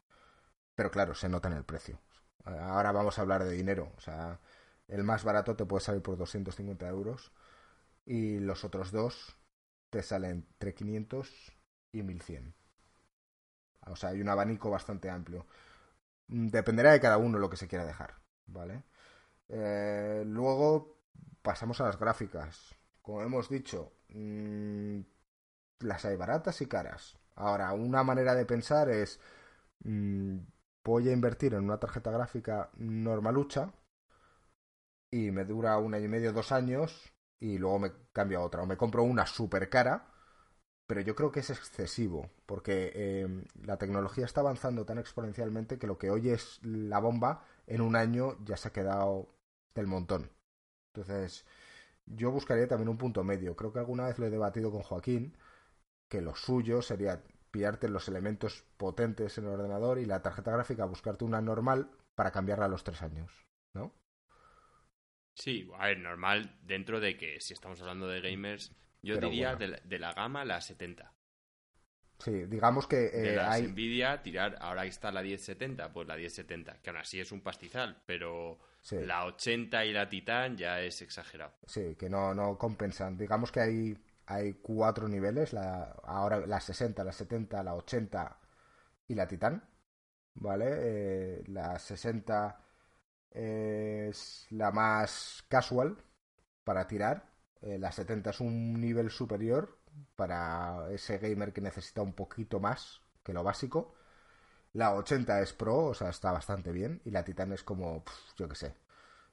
Pero claro, se nota en el precio. Ahora vamos a hablar de dinero. O sea, el más barato te puede salir por 250 euros y los otros dos te salen entre 500 y 1100. O sea, hay un abanico bastante amplio. Dependerá de cada uno lo que se quiera dejar, ¿vale? Eh, luego pasamos a las gráficas. Como hemos dicho, mmm, las hay baratas y caras. Ahora, una manera de pensar es, mmm, voy a invertir en una tarjeta gráfica normalucha y me dura un año y medio, dos años y luego me cambio a otra. O me compro una super cara, pero yo creo que es excesivo porque eh, la tecnología está avanzando tan exponencialmente que lo que hoy es la bomba, en un año ya se ha quedado del montón. Entonces, yo buscaría también un punto medio. Creo que alguna vez lo he debatido con Joaquín, que lo suyo sería pillarte los elementos potentes en el ordenador y la tarjeta gráfica buscarte una normal para cambiarla a los tres años, ¿no? Sí, a ver, normal dentro de que si estamos hablando de gamers, yo Pero diría de, la, de la gama la 70. Sí, digamos que De eh, las hay... Nvidia, tirar, ahora está la 1070, pues la 1070, que aún así es un pastizal, pero Sí. la 80 y la Titan ya es exagerado. Sí, que no, no compensan. Digamos que hay, hay cuatro niveles, la, ahora la 60, la 70, la 80 y la Titan, ¿vale? Eh, la 60 es la más casual para tirar, eh, la 70 es un nivel superior para ese gamer que necesita un poquito más que lo básico. La 80 es pro, o sea, está bastante bien. Y la Titan es como, yo qué sé.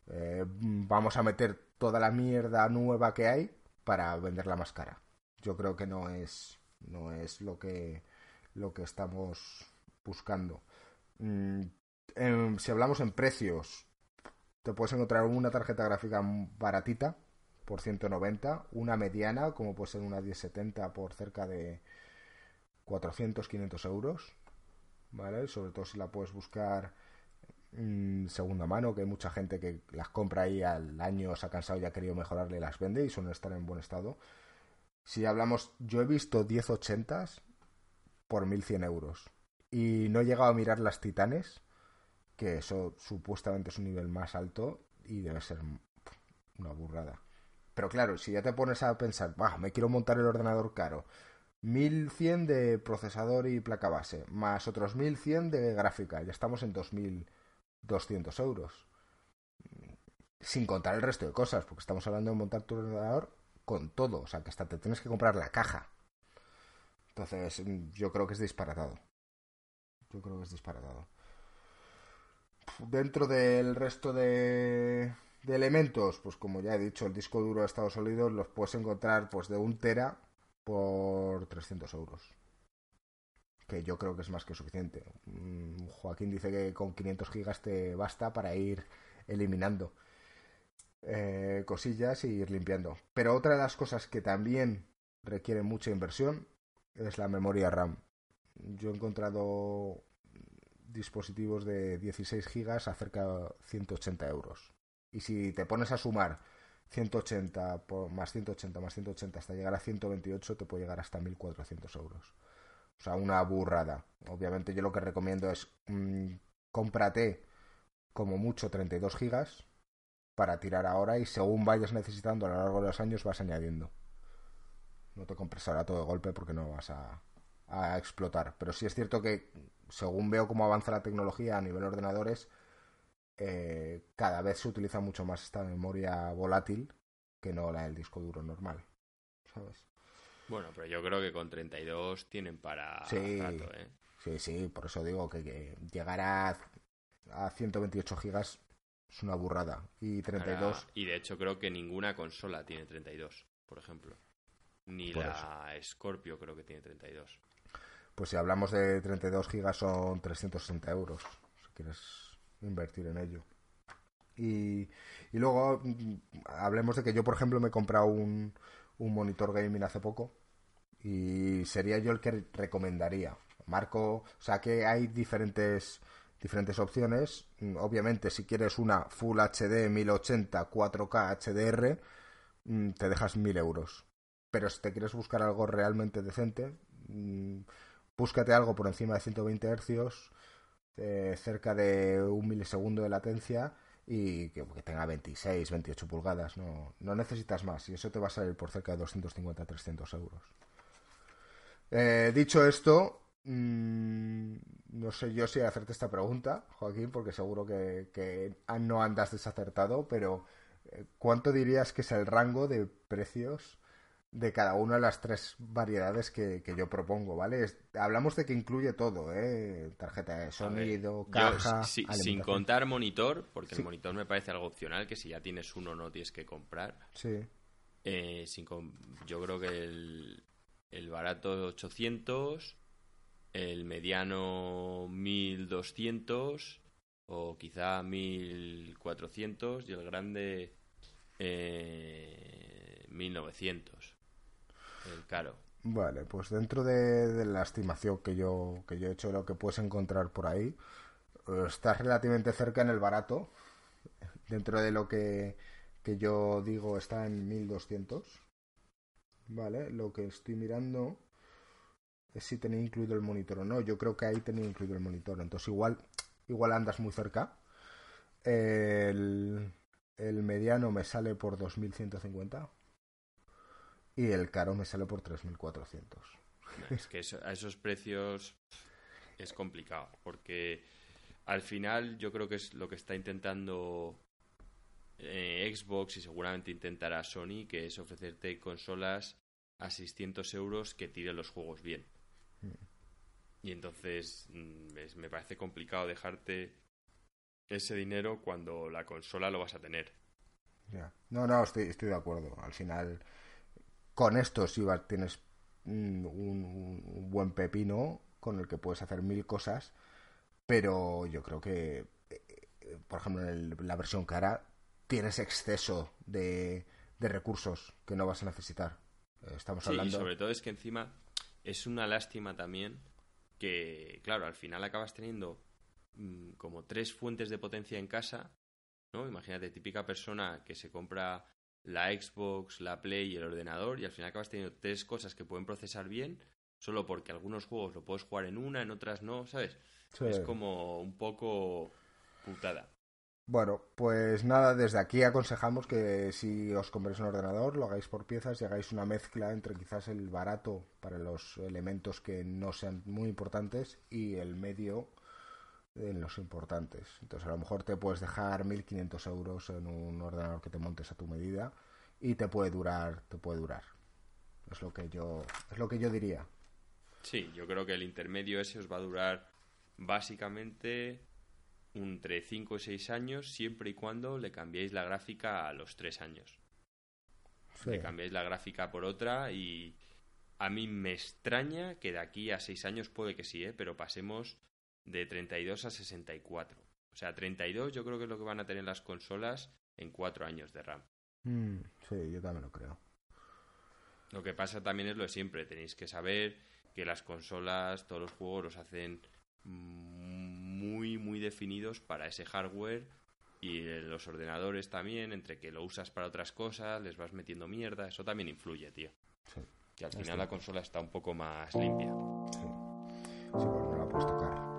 Eh, vamos a meter toda la mierda nueva que hay para venderla más cara. Yo creo que no es, no es lo que, lo que estamos buscando. Mm, em, si hablamos en precios, te puedes encontrar una tarjeta gráfica baratita por 190, una mediana, como puede ser una 1070 por cerca de 400-500 euros, ¿vale? Sobre todo si la puedes buscar mm, segunda mano, que hay mucha gente que las compra ahí al año, se ha cansado y ha querido mejorarle y las vende y suelen estar en buen estado. Si hablamos, yo he visto 1080s por 1100 euros y no he llegado a mirar las titanes, que eso supuestamente es un nivel más alto y debe ser una burrada. Pero claro, si ya te pones a pensar, bah, me quiero montar el ordenador caro, 1100 de procesador y placa base, más otros 1100 de gráfica, ya estamos en 2200 euros. Sin contar el resto de cosas, porque estamos hablando de montar tu ordenador con todo, o sea que hasta te tienes que comprar la caja. Entonces, yo creo que es disparatado. Yo creo que es disparatado. Dentro del resto de, de elementos, pues como ya he dicho, el disco duro de Estados Unidos los puedes encontrar pues de un tera por 300 euros. Que yo creo que es más que suficiente. Mm, Joaquín dice que con 500 gigas te basta para ir eliminando eh, cosillas y ir limpiando. Pero otra de las cosas que también requiere mucha inversión es la memoria RAM. Yo he encontrado dispositivos de 16 gigas a cerca de 180 euros. Y si te pones a sumar 180 por, más 180 más 180 hasta llegar a 128 te puede llegar hasta 1400 euros. O sea, una burrada. Obviamente yo lo que recomiendo es mmm, cómprate como mucho 32 gigas para tirar ahora y según vayas necesitando a lo largo de los años vas añadiendo. No te compres ahora todo de golpe porque no vas a, a explotar. Pero sí es cierto que según veo cómo avanza la tecnología a nivel ordenadores, eh, cada vez se utiliza mucho más esta memoria volátil que no la del disco duro normal. ¿Sabes? Bueno, pero yo creo que con 32 tienen para Sí. rato, ¿eh? Sí, sí, por eso digo que, que llegar a, a 128 gigas es una burrada. Y 32, Ahora- y de hecho creo que ninguna consola tiene 32, por ejemplo. Ni Por la Scorpio creo que tiene 32. pues si hablamos de 32 gigas son 360 euros, si quieres invertir en ello. Y, y luego mm, hablemos de que yo, por ejemplo, me he comprado un, un monitor gaming hace poco y sería yo el que recomendaría. Marco, o sea que hay diferentes diferentes opciones. Mm, Obviamente, si quieres una Full HD 1080 4K HDR, te dejas 1000 euros. Pero si te quieres buscar algo realmente decente, mm, búscate algo por encima de 120 hercios, eh, cerca de un milisegundo de latencia y que, tenga 26, 28 pulgadas. No, no necesitas más y eso te va a salir por cerca de 250, 300 euros. Eh, dicho esto, mm, no sé yo si hacerte esta pregunta, Joaquín, porque seguro que, no andas desacertado, pero eh, ¿cuánto dirías que es el rango de precios de cada una de las tres variedades que, yo propongo, ¿vale? hablamos de que incluye todo, ¿eh? Tarjeta de sonido, caja... sin contar monitor, porque el monitor me parece algo opcional, que si ya tienes uno no tienes que comprar. Sí. Eh, yo creo que el, el barato 800, el mediano 1200 o quizá 1400 y el grande eh, 1900 el caro vale pues dentro de, la estimación que yo que yo he hecho lo que puedes encontrar por ahí eh, estás relativamente cerca en el barato dentro de lo que, que yo digo está en 1200 vale lo que estoy mirando es si tenía incluido el monitor o no. Yo creo que ahí tenía incluido el monitor. Entonces igual, igual andas muy cerca. El, el mediano me sale por 2.150 y el caro me sale por 3.400. Es que a esos precios es complicado porque al final yo creo que es lo que está intentando eh, Xbox y seguramente intentará Sony, que es ofrecerte consolas a 600 euros que tiren los juegos bien. Y entonces mm, me parece complicado dejarte ese dinero cuando la consola lo vas a tener. No, no, estoy, estoy de acuerdo. Al final, con esto sí tienes un, un, buen pepino con el que puedes hacer mil cosas, pero yo creo que, eh, por ejemplo, en la versión cara tienes exceso de, de recursos que no vas a necesitar. Estamos sí, hablando. Y sobre todo es que encima es una lástima también que, claro, al final acabas teniendo mm, como tres fuentes de potencia en casa, ¿no? Imagínate, típica persona que se compra la Xbox, la Play y el ordenador y al final acabas teniendo tres cosas que pueden procesar bien solo porque algunos juegos lo puedes jugar en una, en otras no, ¿sabes? Es como un poco putada. Bueno, pues nada, desde aquí aconsejamos que si os compréis un ordenador lo hagáis por piezas y hagáis una mezcla entre quizás el barato para los elementos que no sean muy importantes y el medio en los importantes. Entonces a lo mejor te puedes dejar 1.500 euros en un ordenador que te montes a tu medida y te puede durar, te puede durar. Es lo que yo, es lo que yo diría. Sí, yo creo que el intermedio ese os va a durar básicamente entre 5 y 6 años siempre y cuando le cambiéis la gráfica a los 3 años. Le cambiéis la gráfica por otra y a mí me extraña que de aquí a 6 años puede que sí, ¿eh? pero pasemos de 32 a 64. O sea, 32 yo creo que es lo que van a tener las consolas en 4 años de RAM. Mm, sí, yo también lo creo. Lo que pasa también es lo de siempre. Tenéis que saber que las consolas, todos los juegos los hacen muy, muy definidos para ese hardware y los ordenadores también, entre que lo usas para otras cosas, les vas metiendo mierda, eso también influye, tío. Sí. Y al final la consola está un poco más limpia. Sí, sí no la puedes tocar.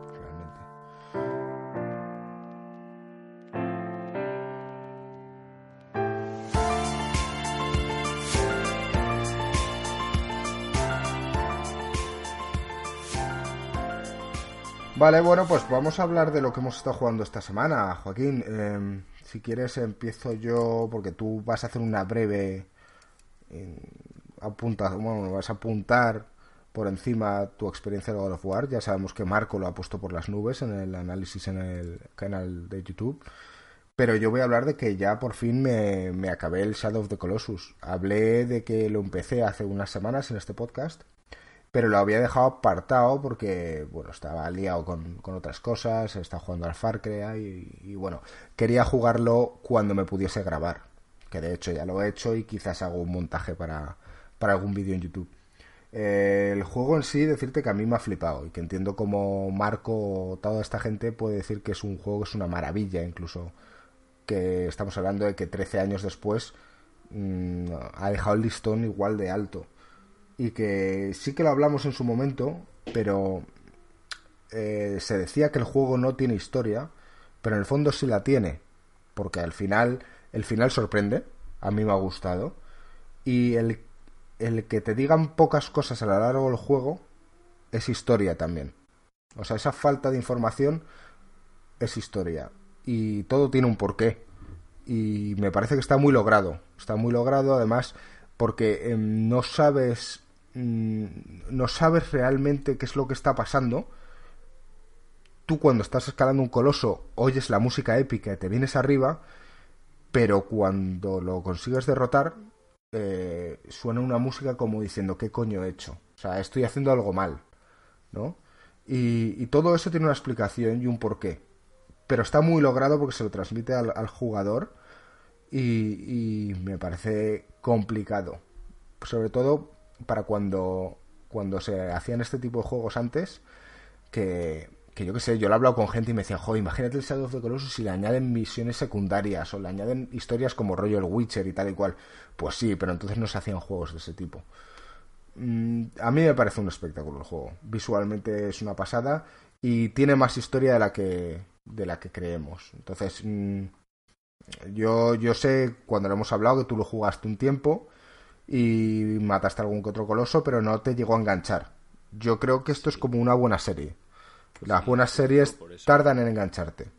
Vale, bueno, pues vamos a hablar de lo que hemos estado jugando esta semana, Joaquín. Em, si quieres empiezo yo, porque tú vas a hacer una breve eh, bueno, vas a apuntar por encima tu experiencia de God of War. Ya sabemos que Marco lo ha puesto por las nubes en el análisis en el canal de YouTube. Pero yo voy a hablar de que ya por fin me, me acabé el Shadow of the Colossus. Hablé de que lo empecé hace unas semanas en este podcast pero lo había dejado apartado porque, bueno, estaba liado con, otras cosas, estaba jugando al Far Cry y, bueno, quería jugarlo cuando me pudiese grabar, que de hecho ya lo he hecho y quizás hago un montaje para, para algún vídeo en YouTube. Eh, el juego en sí, decirte que a mí me ha flipado y que entiendo como Marco toda esta gente puede decir que es un juego que es una maravilla, incluso que estamos hablando de que 13 años después mm, ha dejado el listón igual de alto y que sí que lo hablamos en su momento, pero eh, se decía que el juego no tiene historia, pero en el fondo sí la tiene, porque al final, el final sorprende, a mí me ha gustado, y el, el que te digan pocas cosas a lo largo del juego es historia también. O sea, esa falta de información es historia. Y todo tiene un porqué. Y me parece que está muy logrado. Está muy logrado, además, porque em, no sabes. Mm, no sabes realmente qué es lo que está pasando. Tú cuando estás escalando un coloso oyes la música épica y te vienes arriba, pero cuando lo consigues derrotar eh, suena una música como diciendo ¿qué coño he hecho? O sea, estoy haciendo algo mal, ¿no? Y, todo eso tiene una explicación y un porqué. Pero está muy logrado porque se lo transmite al, jugador y, me parece complicado. Sobre todo para cuando, cuando se hacían este tipo de juegos antes, que, que yo qué sé, yo lo he hablado con gente y me decían, joder, imagínate el Shadow of the Colossus si le añaden misiones secundarias o le añaden historias como rollo el Witcher y tal y cual. Pues sí, pero entonces no se hacían juegos de ese tipo. Mm, a mí me parece un espectáculo el juego. Visualmente es una pasada y tiene más historia de la que, de la que creemos. Entonces, mm, yo, yo sé, cuando lo hemos hablado, que tú lo jugaste un tiempo y mataste algún que otro coloso, pero no te llegó a enganchar. Yo creo que esto es como una buena serie. Las buenas series tardan en engancharte.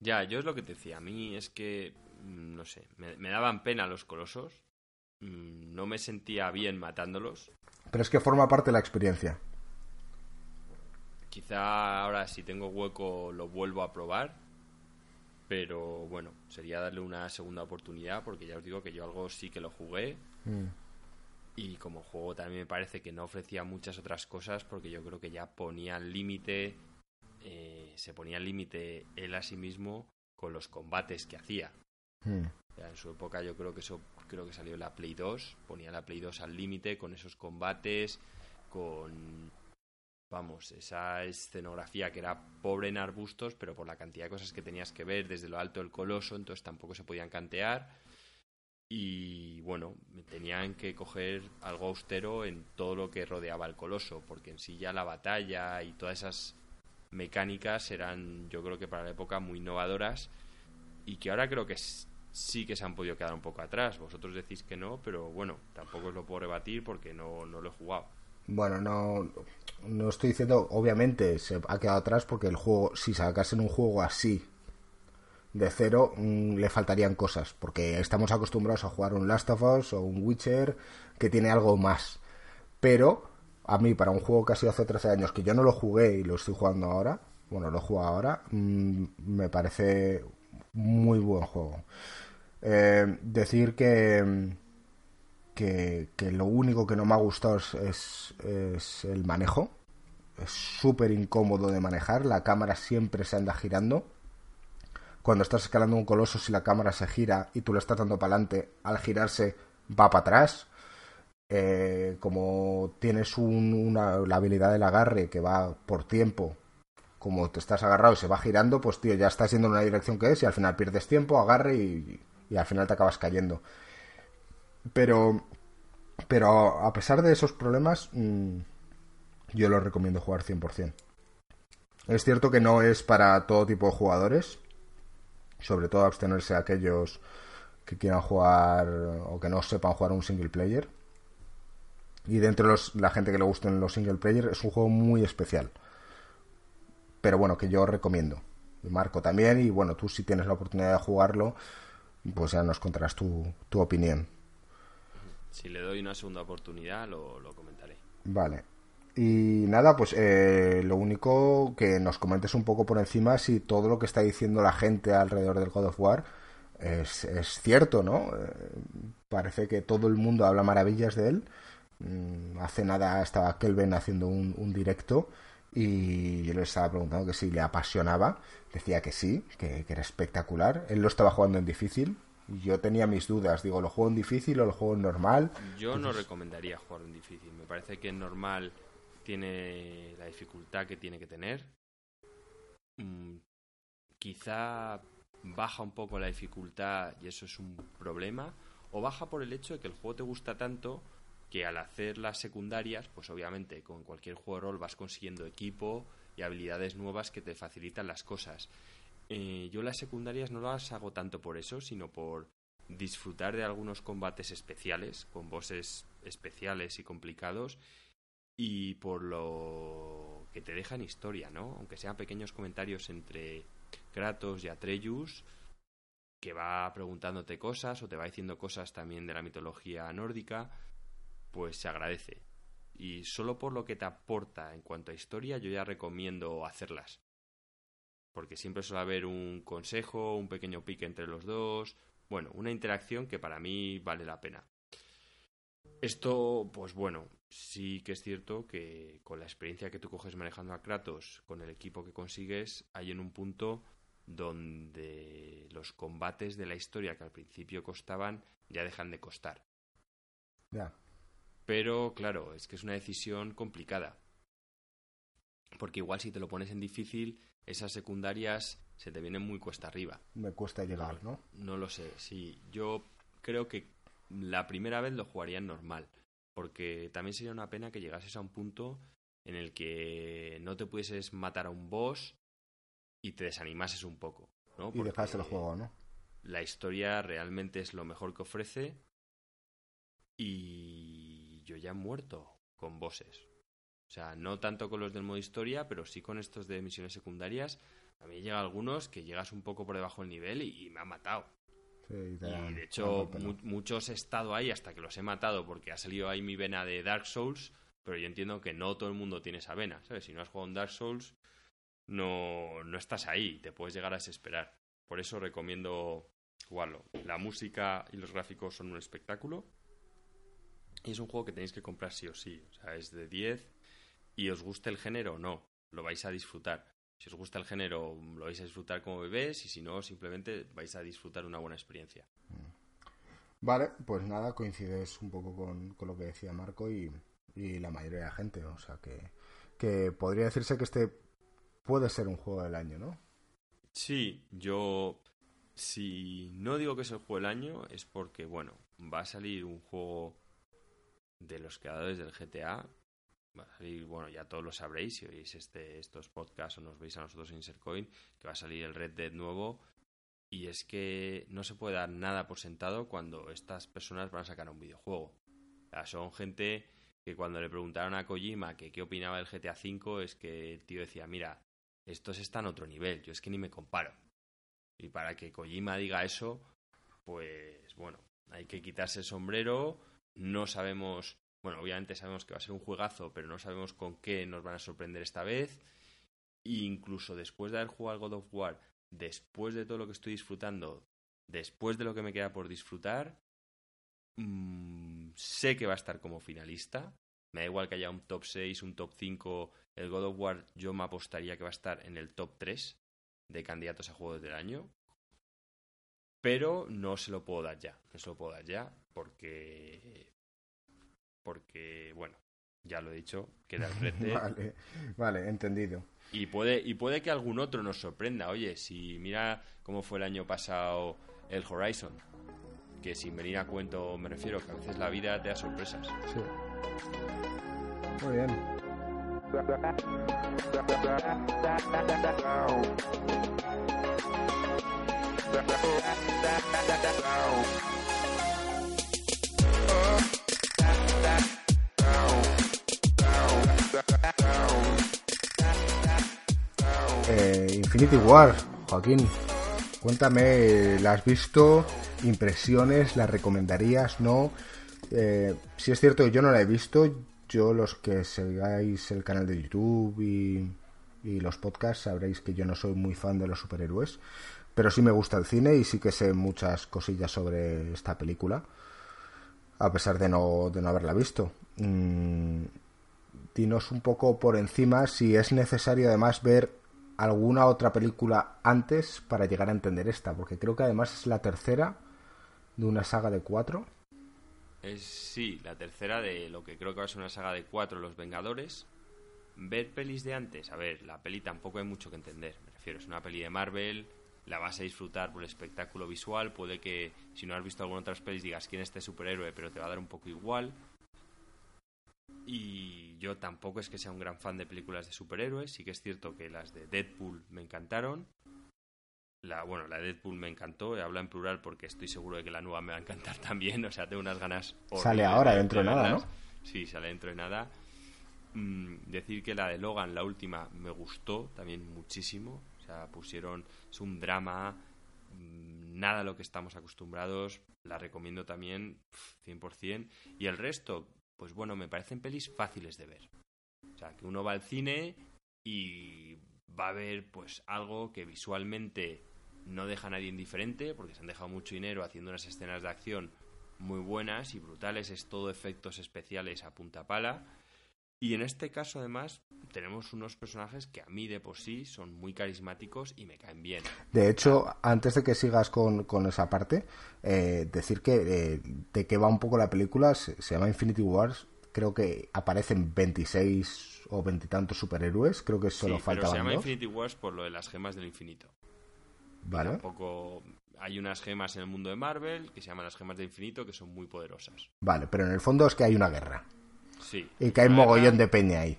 Ya, yo es lo que te decía. A mí es que, mm, no sé, me daban pena los colosos Mm, no me sentía bien matándolos. Pero es que forma parte de la experiencia. Quizá ahora si tengo hueco lo vuelvo a probar. Pero bueno, sería darle una segunda oportunidad porque ya os digo que yo algo sí que lo jugué. Mm. Y como juego también me parece que no ofrecía muchas otras cosas porque yo creo que ya ponía límite, eh, se ponía límite él a sí mismo con los combates que hacía. Mm. en su época yo creo que eso creo que salió la Play 2, ponía la Play 2 al límite con esos combates, con vamos, esa escenografía que era pobre en arbustos, pero por la cantidad de cosas que tenías que ver desde lo alto del coloso, entonces tampoco se podían cantear. Y bueno, tenían que coger algo austero en todo lo que rodeaba el coloso, porque en sí ya la batalla y todas esas mecánicas eran, yo creo que para la época, muy innovadoras y que ahora creo que sí que se han podido quedar un poco atrás. Vosotros decís que no, pero bueno, tampoco os lo puedo rebatir porque no, no lo he jugado. Bueno, no, no estoy diciendo, obviamente se ha quedado atrás porque el juego, si sacasen un juego así de cero, mm, le faltarían cosas, porque estamos acostumbrados a jugar un Last of Us o un Witcher que tiene algo más. Pero a mí, para un juego que ha sido hace 13 años, que yo no lo jugué y lo estoy jugando ahora, bueno, lo juego ahora, mm, me parece muy buen juego. Eh, decir que, que, lo único que no me ha gustado es, es, el manejo. Es súper incómodo de manejar. La cámara siempre se anda girando. Cuando estás escalando un coloso, si la cámara se gira y tú le estás dando para adelante, al girarse va para atrás. Eh, como tienes una, la habilidad del agarre que va por tiempo, como te estás agarrado y se va girando, pues tío, ya estás yendo en una dirección que es y al final pierdes tiempo, agarre y, y al final te acabas cayendo. Pero, pero a pesar de esos problemas, mm, yo lo recomiendo jugar 100%. Es cierto que no es para todo tipo de jugadores, sobre todo abstenerse a aquellos que quieran jugar o que no sepan jugar un single player. Y dentro de la gente que le gusten los single player es un juego muy especial. Pero bueno, que yo recomiendo. Marco también. Y bueno, tú si tienes la oportunidad de jugarlo, pues ya nos contarás tu, tu opinión. Si le doy una segunda oportunidad, lo, comentaré. Vale. Y nada, pues eh, lo único que nos comentes un poco por encima si todo lo que está diciendo la gente alrededor del God of War es, es cierto, ¿no? Eh, parece que todo el mundo habla maravillas de él. Mm, hace nada estaba Kelvin haciendo un, un directo y yo le estaba preguntando que si le apasionaba. Decía que sí, que, era espectacular. Él lo estaba jugando en difícil. Yo tenía mis dudas. Digo, ¿lo juego en difícil o lo juego en normal? Yo no recomendaría jugar en difícil. Me parece que en normal tiene la dificultad que tiene que tener. Mm, quizá baja un poco la dificultad y eso es un problema. O baja por el hecho de que el juego te gusta tanto que al hacer las secundarias, pues obviamente con cualquier juego de rol vas consiguiendo equipo y habilidades nuevas que te facilitan las cosas. eh, yo las secundarias no las hago tanto por eso, sino por disfrutar de algunos combates especiales, con bosses especiales y complicados, y por lo que te dejan historia, ¿no? Aunque sean pequeños comentarios entre Kratos y Atreus, que va preguntándote cosas o te va diciendo cosas también de la mitología nórdica, pues se agradece. Y solo por lo que te aporta en cuanto a historia, yo ya recomiendo hacerlas. Porque siempre suele haber un consejo, un pequeño pique entre los dos, bueno, una interacción que para mí vale la pena. Esto, pues bueno, sí que es cierto que con la experiencia que tú coges manejando a Kratos, con el equipo que consigues, hay en un punto donde los combates de la historia que al principio costaban ya dejan de costar. Ya. Pero claro, es que es una decisión complicada. Porque igual si te lo pones en difícil, esas secundarias se te vienen muy cuesta arriba. Me cuesta llegar, ¿no? No lo sé, sí. Yo creo que la primera vez lo jugaría en normal. Porque también sería una pena que llegases a un punto en el que no te pudieses matar a un boss y te desanimases un poco. ¿no? y dejaste el juego, ¿no? La historia realmente es lo mejor que ofrece y yo ya he muerto con bosses. O sea, no tanto con los del modo historia, pero sí con estos de misiones secundarias. A mí llega algunos que llegas un poco por debajo del nivel y, me han matado. Y de hecho, muchos he estado ahí hasta que los he matado porque ha salido ahí mi vena de Dark Souls, pero yo entiendo que no todo el mundo tiene esa vena, ¿sabes? Si no has jugado en Dark Souls, no, no estás ahí, te puedes llegar a desesperar. Por eso recomiendo jugarlo. La música y los gráficos son un espectáculo. Y es un juego que tenéis que comprar sí o sí. O sea, es de 10 y os guste el género o no, lo vais a disfrutar. Si os gusta el género, lo vais a disfrutar como bebés y si no, simplemente vais a disfrutar una buena experiencia. Vale, pues nada, coincides un poco con, lo que decía Marco y, y, la mayoría de la gente. O sea que, que podría decirse que este puede ser un juego del año, ¿no? Sí, yo si no digo que es el juego del año es porque, bueno, va a salir un juego de los creadores del GTA. Va a salir, bueno, ya todos lo sabréis si oís este, estos podcasts o nos veis a nosotros en Insercoin, que va a salir el Red Dead nuevo. Y es que no se puede dar nada por sentado cuando estas personas van a sacar un videojuego. O sea, son gente que cuando le preguntaron a Kojima que qué opinaba del GTA V, es que el tío decía, mira, estos están a otro nivel, yo es que ni me comparo. Y para que Kojima diga eso, pues bueno, hay que quitarse el sombrero, no sabemos, bueno, obviamente sabemos que va a ser un juegazo, pero no sabemos con qué nos van a sorprender esta vez. E incluso después de haber jugado God of War, después de todo lo que estoy disfrutando, después de lo que me queda por disfrutar, mmm, sé que va a estar como finalista. Me da igual que haya un top 6, un top 5 el God of War yo me apostaría que va a estar en el top 3 de candidatos a juegos del año. Pero no se lo puedo dar ya. No se lo puedo dar ya porque. Porque, bueno, ya lo he dicho, queda el frente. vale, vale, entendido. Y puede, y puede que algún otro nos sorprenda. Oye, si mira cómo fue el año pasado el Horizon, que sin venir a cuento me refiero, que a veces la vida te da sorpresas. Sí. Muy bien. Eh, Infinity War, Joaquín, cuéntame, ¿la has visto? ¿Impresiones? ¿La recomendarías? ¿No? Eh, si es cierto que yo no la he visto, yo los que sigáis el canal de YouTube y, los podcasts sabréis que yo no soy muy fan de los superhéroes, pero sí me gusta el cine y sí que sé muchas cosillas sobre esta película, a pesar de no, de no haberla visto. Mm, dinos un poco por encima si es necesario además ver alguna otra película antes para llegar a entender esta, porque creo que además es la tercera de una saga de cuatro. Es, sí, la tercera de lo que creo que va a ser una saga de cuatro, Los Vengadores. Ver pelis de antes, a ver, la peli tampoco hay mucho que entender. Me refiero, es una peli de Marvel, la vas a disfrutar por el espectáculo visual. Puede que si no has visto alguna otras pelis digas quién es este superhéroe, pero te va a dar un poco igual. Y yo tampoco es que sea un gran fan de películas de superhéroes. Sí que es cierto que las de Deadpool me encantaron. La, bueno, la de Deadpool me encantó, habla en plural porque estoy seguro de que la nueva me va a encantar también, o sea, tengo unas ganas... Sale ahora, dentro de nada, ¿no? Sí, sale dentro de nada. Mm, decir que la de Logan, la última, me gustó también muchísimo, o sea, pusieron, es un drama, mm, nada a lo que estamos acostumbrados, la recomiendo también 100%, y el resto, pues bueno, me parecen pelis fáciles de ver. O sea, que uno va al cine y va a ver pues algo que visualmente no deja a nadie indiferente, porque se han dejado mucho dinero haciendo unas escenas de acción muy buenas y brutales, es todo efectos especiales a punta pala. Y en este caso, además, tenemos unos personajes que a mí de por sí son muy carismáticos y me caen bien. De hecho, antes de que sigas con, esa parte, eh, decir que eh, de qué va un poco la película, se, llama Infinity Wars, creo que aparecen 26 o veintitantos superhéroes, creo que solo sí, pero se llama Infinity Wars por lo de las gemas del infinito. Vale. Tampoco hay unas gemas en el mundo de Marvel que se llaman las gemas del infinito que son muy poderosas. Vale, pero en el fondo es que hay una guerra. Sí. Y que hay mogollón de peña ahí.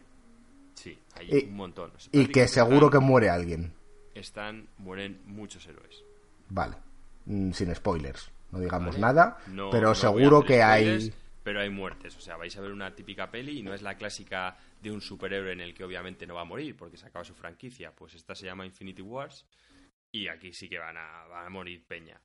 Sí, hay un montón. y que seguro que muere alguien. Están, mueren muchos héroes. Vale. Mm, sin spoilers. No digamos nada, pero seguro que hay pero hay muertes. O sea, vais a ver una típica peli y no es la clásica de un superhéroe en el que obviamente no va a morir porque se acaba su franquicia. Pues esta se llama Infinity Wars y aquí sí que van a, a morir peña.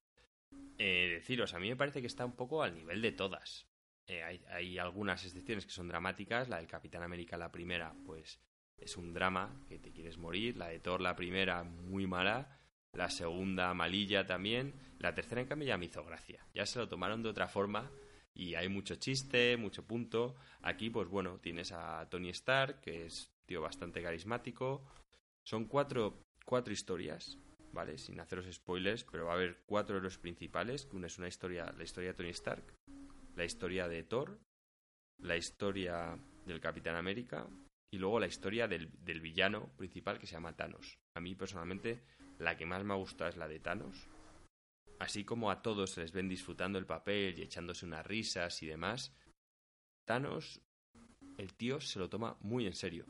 Eh, deciros, a mí me parece que está un poco al nivel de todas. Eh, hay, hay, algunas excepciones que son dramáticas. La del Capitán América, la primera, pues es un drama que te quieres morir. La de Thor, la primera, muy mala. La segunda, malilla también. La tercera, en cambio, ya me hizo gracia. Ya se lo tomaron de otra forma y hay mucho chiste, mucho punto. Aquí, pues bueno, tienes a Tony Stark, que es tío bastante carismático. Son cuatro, cuatro historias, ¿vale? Sin haceros spoilers, pero va a haber cuatro héroes principales, una es una historia, la historia de Tony Stark, la historia de Thor, la historia del Capitán América y luego la historia del, del villano principal que se llama Thanos. A mí personalmente la que más me gusta es la de Thanos, así como a todos se les ven disfrutando el papel y echándose unas risas y demás, Thanos, el tío se lo toma muy en serio.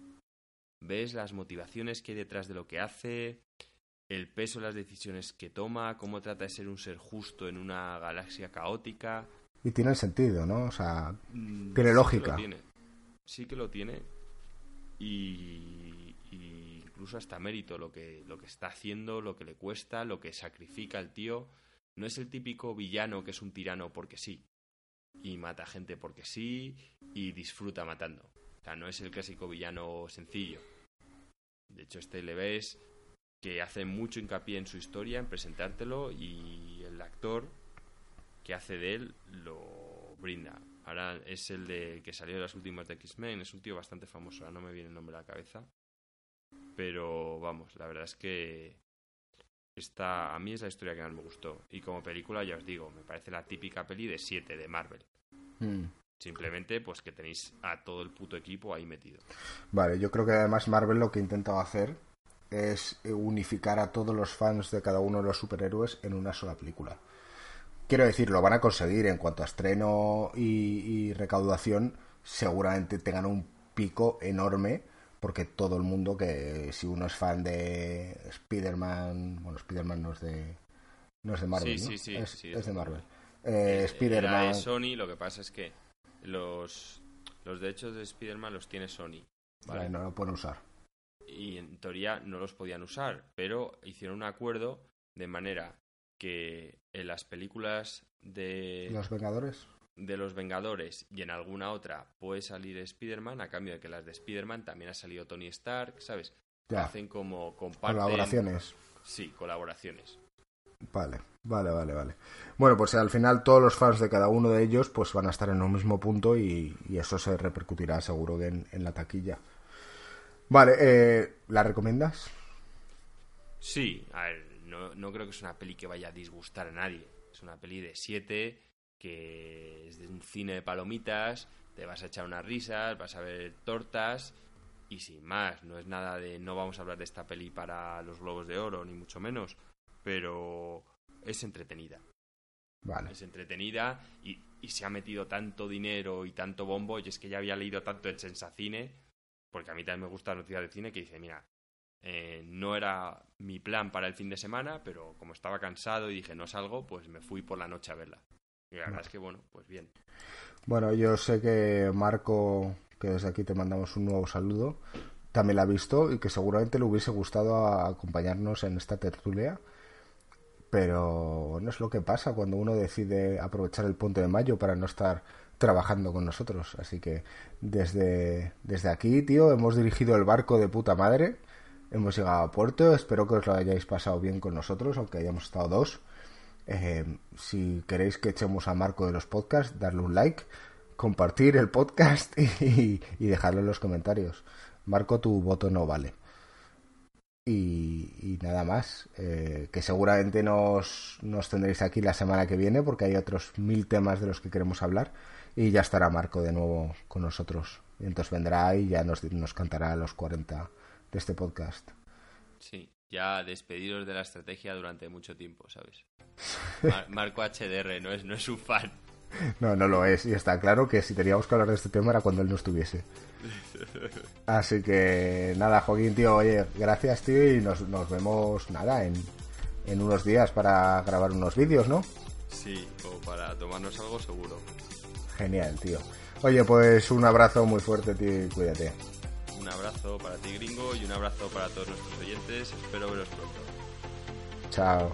Ves las motivaciones que hay detrás de lo que hace, el peso de las decisiones que toma, cómo trata de ser un ser justo en una galaxia caótica. Y tiene sentido, ¿no? O sea, mm, tiene lógica. Sí que lo tiene. Y, y, incluso hasta mérito lo que, lo que está haciendo, lo que le cuesta, lo que sacrifica el tío. No es el típico villano que es un tirano porque sí. Y mata gente porque sí. Y disfruta matando. O sea, no es el clásico villano sencillo. De hecho, este le ves que hace mucho hincapié en su historia, en presentártelo. Y el actor que hace de él lo brinda. Ahora es el de que salió de las últimas de X-Men. Es un tío bastante famoso. Ahora no me viene el nombre a la cabeza. Pero vamos, la verdad es que esta, a mí es la historia que más me gustó. Y como película, ya os digo, me parece la típica peli de 7 de Marvel. Hmm. Simplemente, pues que tenéis a todo el puto equipo ahí metido. Vale, yo creo que además Marvel lo que ha intentado hacer es unificar a todos los fans de cada uno de los superhéroes en una sola película. Quiero decir, lo van a conseguir en cuanto a estreno y, y recaudación. Seguramente tengan un pico enorme porque todo el mundo que si uno es fan de Spider-Man, bueno, Spider-Man no es de no es de Marvel, sí, sí, sí, es, de Marvel. Eh, Spider-Man Sony, lo que pasa es que los los derechos de Spider-Man los tiene Sony. ¿vale? no lo pueden usar. Y en teoría no los podían usar, pero hicieron un acuerdo de manera que en las películas de los Vengadores de los Vengadores y en alguna otra puede salir Spider-Man, a cambio de que las de Spider-Man también ha salido Tony Stark, ¿sabes? Hacen como comparten... Colaboraciones. Sí, colaboraciones. Vale, vale, vale, vale. Bueno, pues al final todos los fans de cada uno de ellos pues van a estar en un mismo punto y, eso se repercutirá seguro que en, la taquilla. Vale, eh, ¿la recomiendas? Sí, a ver, no, no creo que es una peli que vaya a disgustar a nadie. Es una peli de 7 que es de un cine de palomitas, te vas a echar unas risas, vas a ver tortas y sin más, no es nada de no vamos a hablar de esta peli para los globos de oro, ni mucho menos, pero es entretenida. Vale. Es entretenida y, y se ha metido tanto dinero y tanto bombo, y es que ya había leído tanto en Sensacine, porque a mí también me gusta la noticia de cine, que dice, mira, Eh, no era mi plan para el fin de semana, pero como estaba cansado y dije no salgo, pues me fui por la noche a verla. Y la verdad es que, bueno, pues bien. Bueno, yo sé que Marco, que desde aquí te mandamos un nuevo saludo, también la ha visto y que seguramente le hubiese gustado acompañarnos en esta tertulia. Pero no es lo que pasa cuando uno decide aprovechar el puente de mayo para no estar trabajando con nosotros. Así que desde, desde aquí, tío, hemos dirigido el barco de puta madre. Hemos llegado a puerto. Espero que os lo hayáis pasado bien con nosotros, aunque hayamos estado dos. Eh, si queréis que echemos a Marco de los podcasts, darle un like, compartir el podcast y, dejarlo en los comentarios. Marco, tu voto no vale. Y, nada más, eh, que seguramente nos, nos tendréis aquí la semana que viene porque hay otros mil temas de los que queremos hablar y ya estará Marco de nuevo con nosotros. Y entonces vendrá y ya nos, nos cantará los 40 de este podcast. Sí, ya despediros de la estrategia durante mucho tiempo, ¿sabes? Marco HDR no es, no es un fan. No, no lo es. Y está claro que si teníamos que hablar de este tema era cuando él no estuviese. Así que nada, Joaquín, tío, oye, gracias, tío, y nos, nos vemos, nada, en, en unos días para grabar unos vídeos, ¿no? Sí, o para tomarnos algo seguro. Genial, tío. Oye, pues un abrazo muy fuerte, tío, y cuídate. Un abrazo para ti, gringo, y un abrazo para todos nuestros oyentes. Espero veros pronto. Chao.